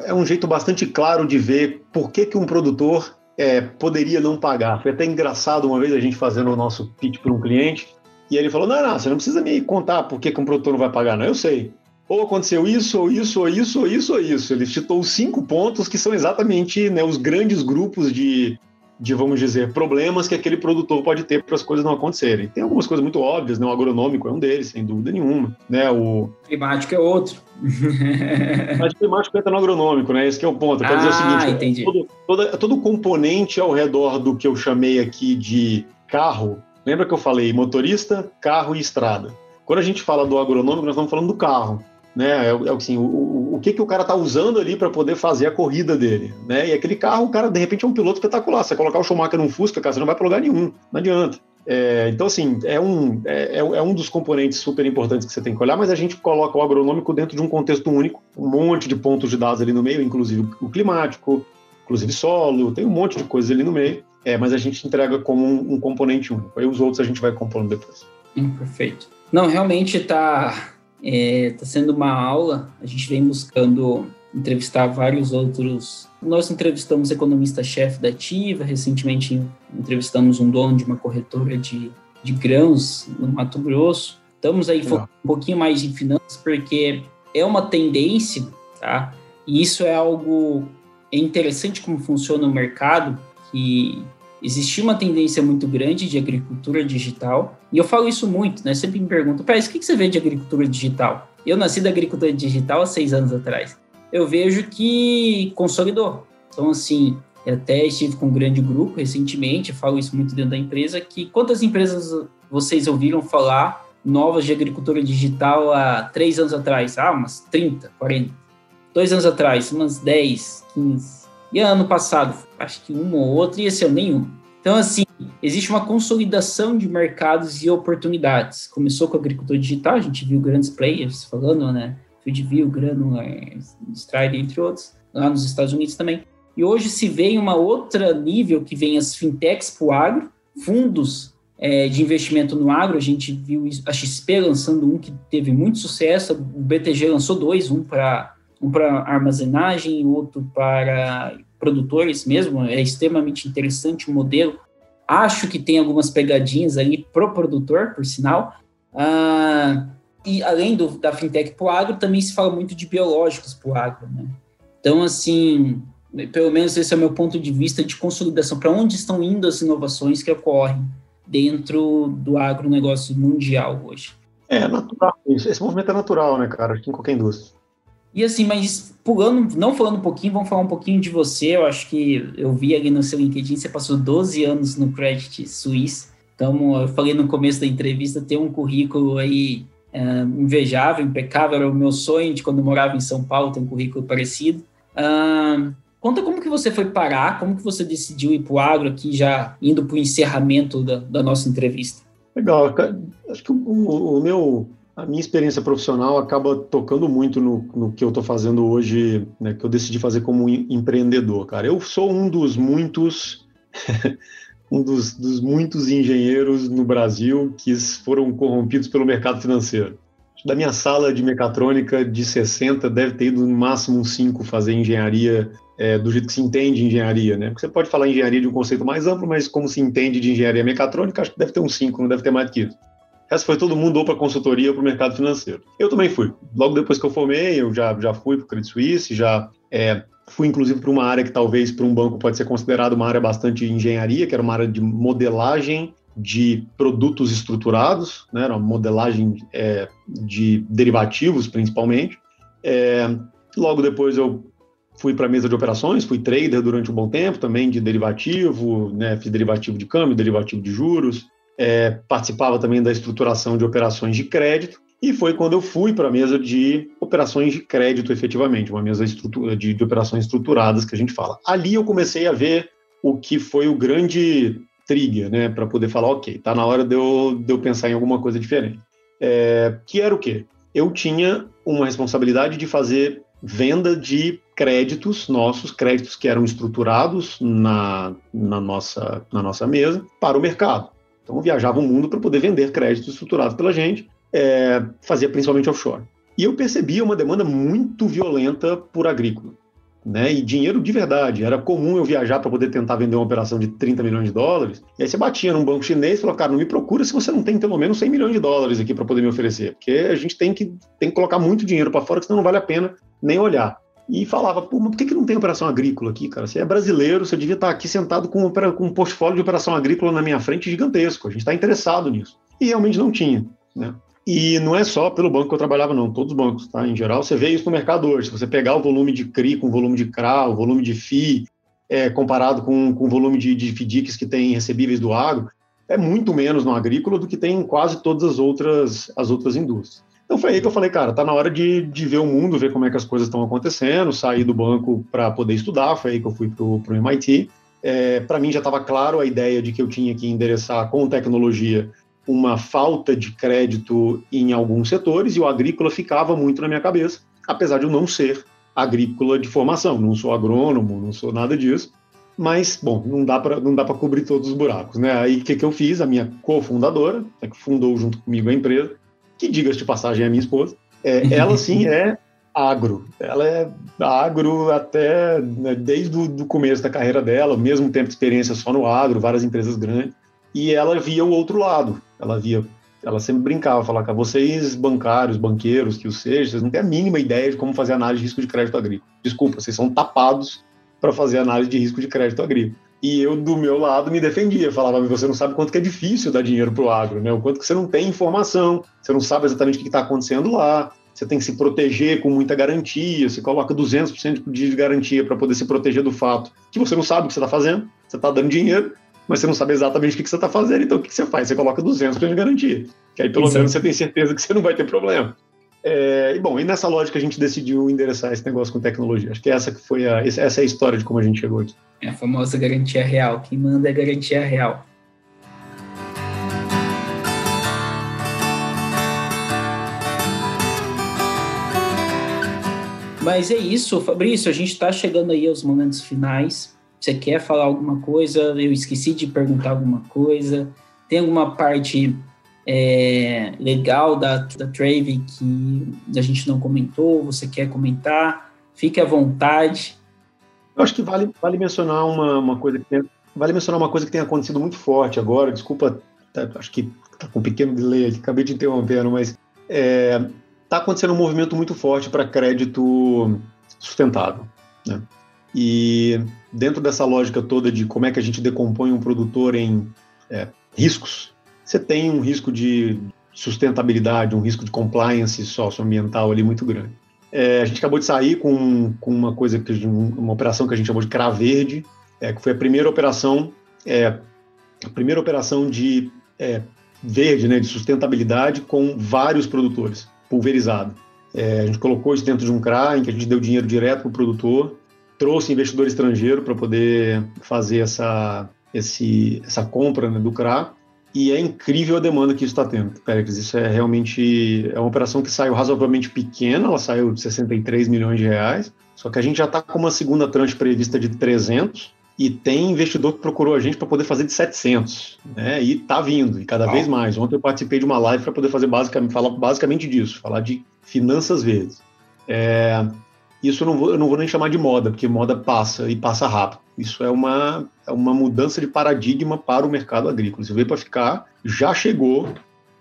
Speaker 3: É um jeito bastante claro de ver por que, que um produtor é, poderia não pagar. Foi até engraçado uma vez a gente fazendo o nosso pitch para um cliente e ele falou: Não, não, você não precisa me contar por que, que um produtor não vai pagar, não. Eu sei ou aconteceu isso, ou isso, ou isso, ou isso, ou isso. Ele citou cinco pontos que são exatamente né, os grandes grupos de, de, vamos dizer, problemas que aquele produtor pode ter para as coisas não acontecerem. Tem algumas coisas muito óbvias, né? O agronômico é um deles, sem dúvida nenhuma. Né? O
Speaker 2: climático é outro.
Speaker 3: Mas o climático entra no agronômico, né? Esse é o ponto. Eu quero ah, dizer o ah, seguinte: entendi. Todo, todo, todo componente ao redor do que eu chamei aqui de carro, lembra que eu falei motorista, carro e estrada. Quando a gente fala do agronômico, nós estamos falando do carro né? É, é assim, o, o, o que, que o cara está usando ali para poder fazer a corrida dele, né? E aquele carro, o cara de repente é um piloto espetacular. Você colocar o Schumacher num Fusca, cara, você não vai para lugar nenhum, não adianta. É, então, assim, é um, é, é, é um dos componentes super importantes que você tem que olhar, mas a gente coloca o agronômico dentro de um contexto único, um monte de pontos de dados ali no meio, inclusive o climático, inclusive solo, tem um monte de coisas ali no meio, é, mas a gente entrega como um, um componente único. Aí os outros a gente vai compondo depois.
Speaker 2: Hum, perfeito. Não, realmente está Está é, tá sendo uma aula, a gente vem buscando entrevistar vários outros. Nós entrevistamos economista-chefe da Ativa, recentemente entrevistamos um dono de uma corretora de, de grãos no Mato Grosso. Estamos aí focando um pouquinho mais em finanças, porque é uma tendência, tá? E isso é algo é interessante como funciona o mercado, que existia uma tendência muito grande de agricultura digital, e eu falo isso muito, né? Sempre me perguntam, Pérez, o que você vê de agricultura digital? Eu nasci da agricultura digital há seis anos atrás. eu vejo que consolidou. Então, assim, eu até estive com um grande grupo recentemente, falo isso muito dentro da empresa, que quantas empresas vocês ouviram falar novas de agricultura digital há três anos atrás? Ah, umas 30, 40. Dois anos atrás, umas 10, 15. E ano passado, acho que uma ou outra, e esse ano nenhum. Então, assim, existe uma consolidação de mercados e oportunidades. Começou com a agricultura digital, a gente viu grandes players falando, né? Fieldview, Granular, Stride, entre outros, lá nos Estados Unidos também. E hoje se vê em uma outra nível que vem as fintechs para o agro, fundos é, de investimento no agro. A gente viu a XP lançando um que teve muito sucesso, o BTG lançou dois, um para um para armazenagem outro para produtores mesmo. É extremamente interessante o modelo. Acho que tem algumas pegadinhas ali pro produtor, por sinal. Ah, e além do, da fintech para o agro, também se fala muito de biológicos para o agro. Né? Então, assim, pelo menos esse é o meu ponto de vista de consolidação. Para onde estão indo as inovações que ocorrem dentro do agronegócio mundial hoje?
Speaker 3: É natural. Esse movimento é natural, né, cara? Em qualquer indústria.
Speaker 2: E assim, mas pulando, não falando um pouquinho, vamos falar um pouquinho de você. Eu acho que eu vi ali no seu LinkedIn, você passou 12 anos no Credit Suisse. Então, eu falei no começo da entrevista, ter um currículo aí é, invejável, impecável, era o meu sonho de quando morava em São Paulo, ter um currículo parecido. Uh, conta como que você foi parar, como que você decidiu ir para o agro aqui, já indo para o encerramento da, da, nossa entrevista.
Speaker 3: Legal, acho que o, o, meu, a minha experiência profissional acaba tocando muito no, no que eu estou fazendo hoje, né, que eu decidi fazer como empreendedor, cara. Eu sou um dos muitos um dos, dos, muitos engenheiros no Brasil que foram corrompidos pelo mercado financeiro. Da minha sala de mecatrônica de 60, deve ter ido no máximo uns 5 fazer engenharia é, do jeito que se entende engenharia, né? Porque você pode falar engenharia de um conceito mais amplo, mas como se entende de engenharia mecatrônica, acho que deve ter uns 5, não deve ter mais do que isso. Essa foi todo mundo ou para consultoria ou para o mercado financeiro. Eu também fui. Logo depois que eu formei, eu já, já fui para o Credit Suisse, já é, Fui, inclusive, para uma área que talvez para um banco pode ser considerada uma área bastante de engenharia, que era uma área de modelagem de produtos estruturados, né? era uma modelagem é, de derivativos, principalmente. É, logo depois eu fui para a mesa de operações, fui trader durante um bom tempo também de derivativo, né? fiz derivativo de câmbio, derivativo de juros, é, participava também da estruturação de operações de crédito, e foi quando eu fui para a mesa de operações de crédito, efetivamente, uma mesa de, de operações estruturadas que a gente fala. Ali eu comecei a ver o que foi o grande trigger, né, para poder falar, ok, tá na hora de eu, de eu pensar em alguma coisa diferente. É, que era o quê? Eu tinha uma responsabilidade de fazer venda de créditos nossos, créditos que eram estruturados na, na, nossa, na nossa mesa, para o mercado. Então, viajava o mundo para poder vender créditos estruturados pela gente é, fazia principalmente offshore. E eu percebia uma demanda muito violenta por agrícola. Né? E dinheiro de verdade. Era comum eu viajar para poder tentar vender uma operação de 30 milhões de dólares. E aí você batia num banco chinês e falou, cara, não me procura se você não tem pelo menos 100 milhões de dólares aqui para poder me oferecer. Porque a gente tem que, tem que colocar muito dinheiro para fora, senão não vale a pena nem olhar. E falava, pô, mas por que, que não tem operação agrícola aqui, cara? Você é brasileiro, você devia estar aqui sentado com, com um portfólio de operação agrícola na minha frente gigantesco. A gente está interessado nisso. E realmente não tinha. Né? E não é só pelo banco que eu trabalhava, não, todos os bancos, tá? Em geral, você vê isso no mercado hoje. Se você pegar o volume de CRI com o volume de CRA, o volume de FI, é, comparado com, com o volume de, de FDICs que tem recebíveis do agro, é muito menos no agrícola do que tem em quase todas as outras, as outras indústrias. Então foi aí que eu falei, cara, tá na hora de, de ver o mundo, ver como é que as coisas estão acontecendo, sair do banco para poder estudar, foi aí que eu fui para o MIT. É, para mim já estava claro a ideia de que eu tinha que endereçar com tecnologia uma falta de crédito em alguns setores e o agrícola ficava muito na minha cabeça, apesar de eu não ser agrícola de formação, não sou agrônomo, não sou nada disso. Mas, bom, não dá para não dá para cobrir todos os buracos, né? Aí o que, que eu fiz? A minha cofundadora, é que fundou junto comigo a empresa, que diga de passagem é a minha esposa, é, ela sim é agro. Ela é agro até né, desde o começo da carreira dela, mesmo tempo de experiência só no agro, várias empresas grandes e ela via o outro lado. Ela via, ela sempre brincava, falava, vocês bancários, banqueiros, que o seja, vocês não têm a mínima ideia de como fazer análise de risco de crédito agrícola. Desculpa, vocês são tapados para fazer análise de risco de crédito agrícola. E eu, do meu lado, me defendia, falava, você não sabe quanto que é difícil dar dinheiro para o agro, né? O quanto que você não tem informação, você não sabe exatamente o que está acontecendo lá. você tem que se proteger com muita garantia, você coloca 200% de garantia para poder se proteger do fato que você não sabe o que você está fazendo, você está dando dinheiro, mas você não sabe exatamente o que você está fazendo, então o que você faz? Você coloca 200% de garantia, que aí pelo Isso. menos você tem certeza que você não vai ter problema. É, e bom, e nessa lógica a gente decidiu endereçar esse negócio com tecnologia. Acho que essa que foi a, essa é a história de como a gente chegou aqui.
Speaker 2: É a famosa garantia real. Quem manda é garantia real. Mas é isso, Fabrício, a gente está chegando aí aos momentos finais. Você quer falar alguma coisa? Eu esqueci de perguntar alguma coisa. Tem alguma parte é, legal da, da Trave que a gente não comentou? Você quer comentar? Fique à vontade.
Speaker 3: Eu acho que vale, vale mencionar uma, uma coisa que tem, vale mencionar uma coisa que tem acontecido muito forte agora. Desculpa, tá, acho que está com um pequeno delay acabei de interrompendo, mas é, está acontecendo um movimento muito forte para crédito sustentável. Né? E dentro dessa lógica toda de como é que a gente decompõe um produtor em é, riscos, você tem um risco de sustentabilidade, um risco de compliance socioambiental ali muito grande. É, a gente acabou de sair com, com uma coisa que uma operação que a gente chamou de CRA Verde, é, que foi a primeira operação, é, a primeira operação de é, verde, né, de sustentabilidade com vários produtores pulverizado. É, a gente colocou isso dentro de um CRA, em que a gente deu dinheiro direto para o produtor, trouxe investidor estrangeiro para poder fazer essa, esse, essa compra né, do CRA, e é incrível a demanda que isso está tendo, Pérez. Isso é realmente é uma operação que saiu razoavelmente pequena, ela saiu de 63 milhões de reais, só que a gente já está com uma segunda tranche prevista de 300, e tem investidor que procurou a gente para poder fazer de 700, né? E tá vindo, e cada vez mais. Ontem eu participei de uma live para poder fazer basicamente, falar basicamente disso, falar de finanças verdes. É, isso eu não, vou, eu não vou nem chamar de moda, porque moda passa e passa rápido. Isso é uma, é uma mudança de paradigma para o mercado agrícola. Isso veio para ficar, já chegou,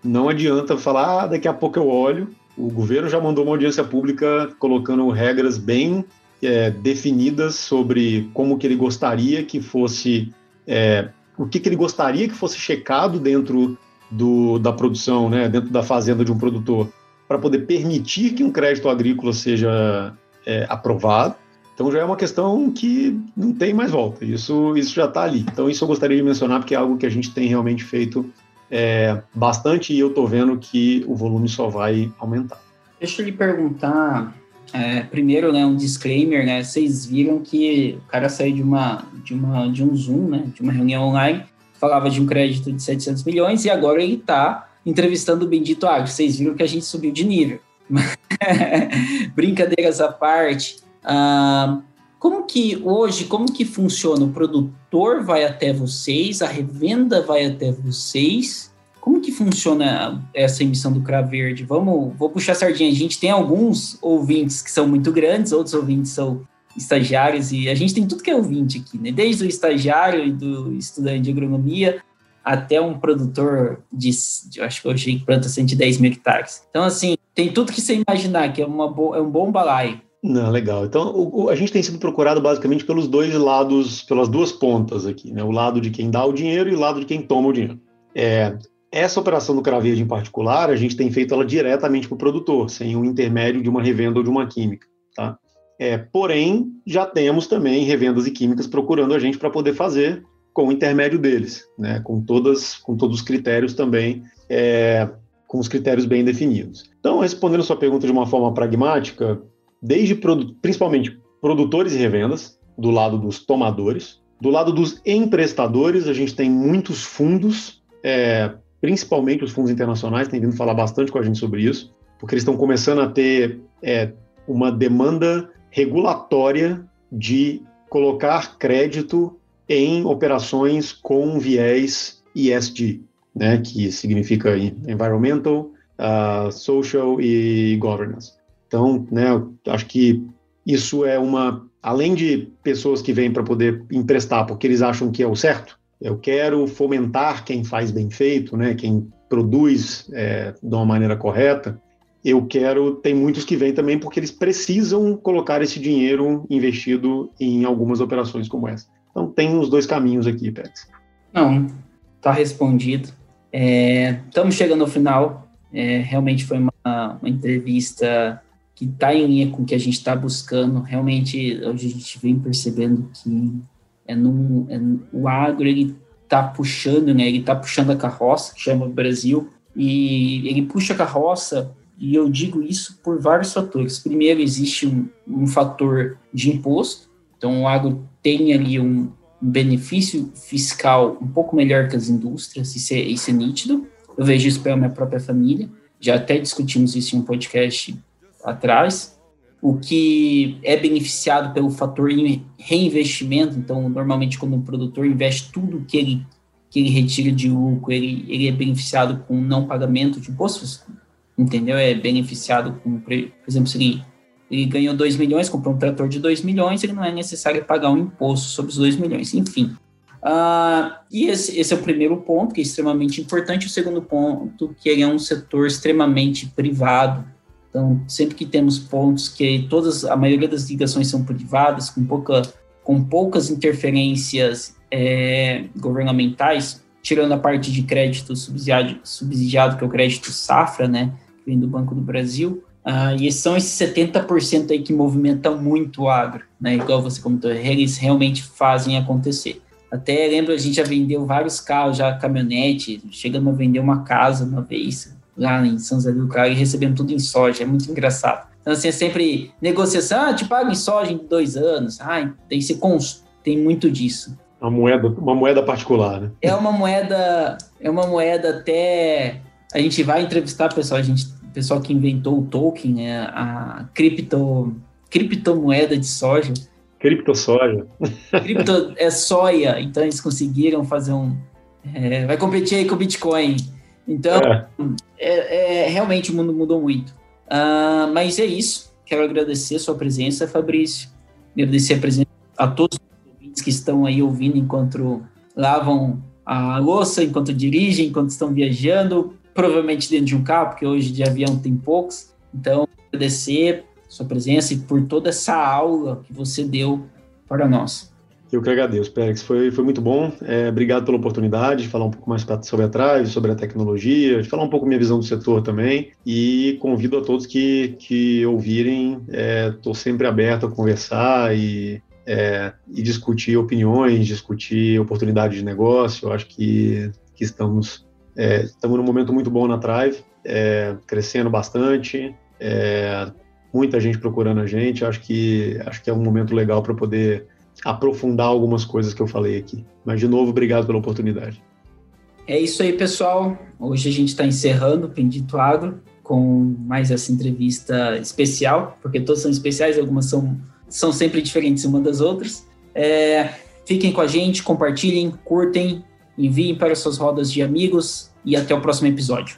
Speaker 3: não adianta falar, ah, daqui a pouco eu olho. O governo já mandou uma audiência pública colocando regras bem é, definidas sobre como que ele gostaria que fosse, é, o que, que ele gostaria que fosse checado dentro do, da produção, né, dentro da fazenda de um produtor, para poder permitir que um crédito agrícola seja é, aprovado. Então já é uma questão que não tem mais volta. Isso, isso já está ali. Então isso eu gostaria de mencionar porque é algo que a gente tem realmente feito é, bastante e eu estou vendo que o volume só vai aumentar.
Speaker 2: Deixa eu lhe perguntar é, primeiro, né, um disclaimer, né? Vocês viram que o cara saiu de uma, de uma, de um Zoom, né, de uma reunião online, falava de um crédito de 700 milhões e agora ele está entrevistando o Bendito Agro. Vocês viram que a gente subiu de nível. Brincadeiras à parte. Ah, como que hoje, como que funciona? O produtor vai até vocês, a revenda vai até vocês como que funciona essa emissão do CRA Verde? Vamos, vou puxar a sardinha. A gente tem alguns ouvintes que são muito grandes, outros ouvintes são estagiários, e a gente tem tudo que é ouvinte aqui, né? Desde o estagiário e do estudante de agronomia até um produtor de, de acho que hoje planta 110 mil hectares. Então, assim, tem tudo que você imaginar, que é, uma bo, é um bom balaio.
Speaker 3: Não, legal. Então, o, a gente tem sido procurado basicamente pelos dois lados, pelas duas pontas aqui, né? O lado de quem dá o dinheiro e o lado de quem toma o dinheiro. É, essa operação do Craverde em particular, a gente tem feito ela diretamente para o produtor, sem o intermédio de uma revenda ou de uma química. Tá? É, porém, já temos também revendas e químicas procurando a gente para poder fazer com o intermédio deles, né? com, todas, com todos os critérios também, é, com os critérios bem definidos. Então, respondendo sua pergunta de uma forma pragmática, desde principalmente produtores e revendas, do lado dos tomadores, do lado dos emprestadores, a gente tem muitos fundos é, principalmente os fundos internacionais têm vindo falar bastante com a gente sobre isso, porque eles estão começando a ter é, uma demanda regulatória de colocar crédito em operações com viés ESG, né, que significa Environmental, uh, Social e Governance. Então, né, acho que isso é uma, além de pessoas que vêm para poder emprestar porque eles acham que é o certo, eu quero fomentar quem faz bem feito, né? Quem produz é, de uma maneira correta. Eu quero. Tem muitos que vêm também porque eles precisam colocar esse dinheiro investido em algumas operações como essa. Então tem os dois caminhos aqui, Pérez.
Speaker 2: Não, tá respondido. Estamos é, chegando ao final. É, realmente foi uma uma, uma entrevista que está em linha com o que a gente está buscando. Realmente, hoje a gente vem percebendo que é num, é, o agro ele está puxando, né? Ele está puxando a carroça, que chama Brasil, e ele puxa a carroça. E eu digo isso por vários fatores. Primeiro, existe um, um fator de imposto. Então, o agro tem ali um, benefício fiscal um pouco melhor que as indústrias, isso é, isso é nítido. Eu vejo isso pela minha própria família. Já até discutimos isso em um podcast atrás. O que é beneficiado pelo fator reinvestimento, então, normalmente, quando um produtor investe tudo que ele, que ele retira de lucro, ele, ele é beneficiado com não pagamento de impostos, entendeu? É beneficiado com, por exemplo, se ele, ele ganhou 2 milhões, comprou um trator de 2 milhões, ele não é necessário pagar um imposto sobre os 2 milhões, enfim. Uh, e esse, esse, é o primeiro ponto, que é extremamente importante. O segundo ponto, que ele é um setor extremamente privado, então, sempre que temos pontos que todas, a maioria das ligações são privadas, com, pouca, com poucas interferências é, governamentais, tirando a parte de crédito subsidiado, subsidiado, que é o crédito safra, né, que vem do Banco do Brasil, ah, e são esses 70% aí que movimentam muito o agro, né, igual você comentou, eles realmente fazem acontecer. Até lembro, a gente já vendeu vários carros, já caminhonete, chegamos a vender uma casa uma vez, lá em São José do Carmo e recebendo tudo em soja, é muito engraçado. Então, assim, é sempre negociação, ah, te pago em soja em dois anos, ah, tem, você cons tem muito disso.
Speaker 3: Uma moeda, uma moeda particular, né?
Speaker 2: É uma moeda, é uma moeda até, a gente vai entrevistar pessoal, a gente, pessoal que inventou o token, né, a cripto, criptomoeda de soja.
Speaker 3: Criptosoja.
Speaker 2: Cripto é soia, então eles conseguiram fazer um, é, vai competir aí com o Bitcoin. Então, é. É, é, realmente o mundo mudou muito. Uh, mas é isso. Quero agradecer a sua presença, Fabrício. Agradecer a presença a todos os ouvintes que estão aí ouvindo enquanto lavam a louça, enquanto dirigem, enquanto estão viajando, provavelmente dentro de um carro, porque hoje de avião tem poucos. Então, agradecer sua presença e por toda essa aula que você deu para nós.
Speaker 3: Eu que agradeço, Pérez. Foi, foi muito bom. É, obrigado pela oportunidade de falar um pouco mais sobre a Trave, sobre a tecnologia, de falar um pouco minha visão do setor também. E convido a todos que, que ouvirem. Estou é, sempre aberto a conversar e, é, e discutir opiniões, discutir oportunidades de negócio. Eu acho que, que estamos, é, estamos num momento muito bom na Thrive, é, crescendo bastante. É, muita gente procurando a gente. Acho que, acho que é um momento legal para poder aprofundar algumas coisas que eu falei aqui. Mas, de novo, obrigado pela oportunidade.
Speaker 2: É isso aí, pessoal. Hoje a gente está encerrando o Pendito Agro com mais essa entrevista especial, porque todas são especiais, algumas são, são sempre diferentes uma das outras. É, fiquem com a gente, compartilhem, curtem, enviem para suas rodas de amigos e até o próximo episódio.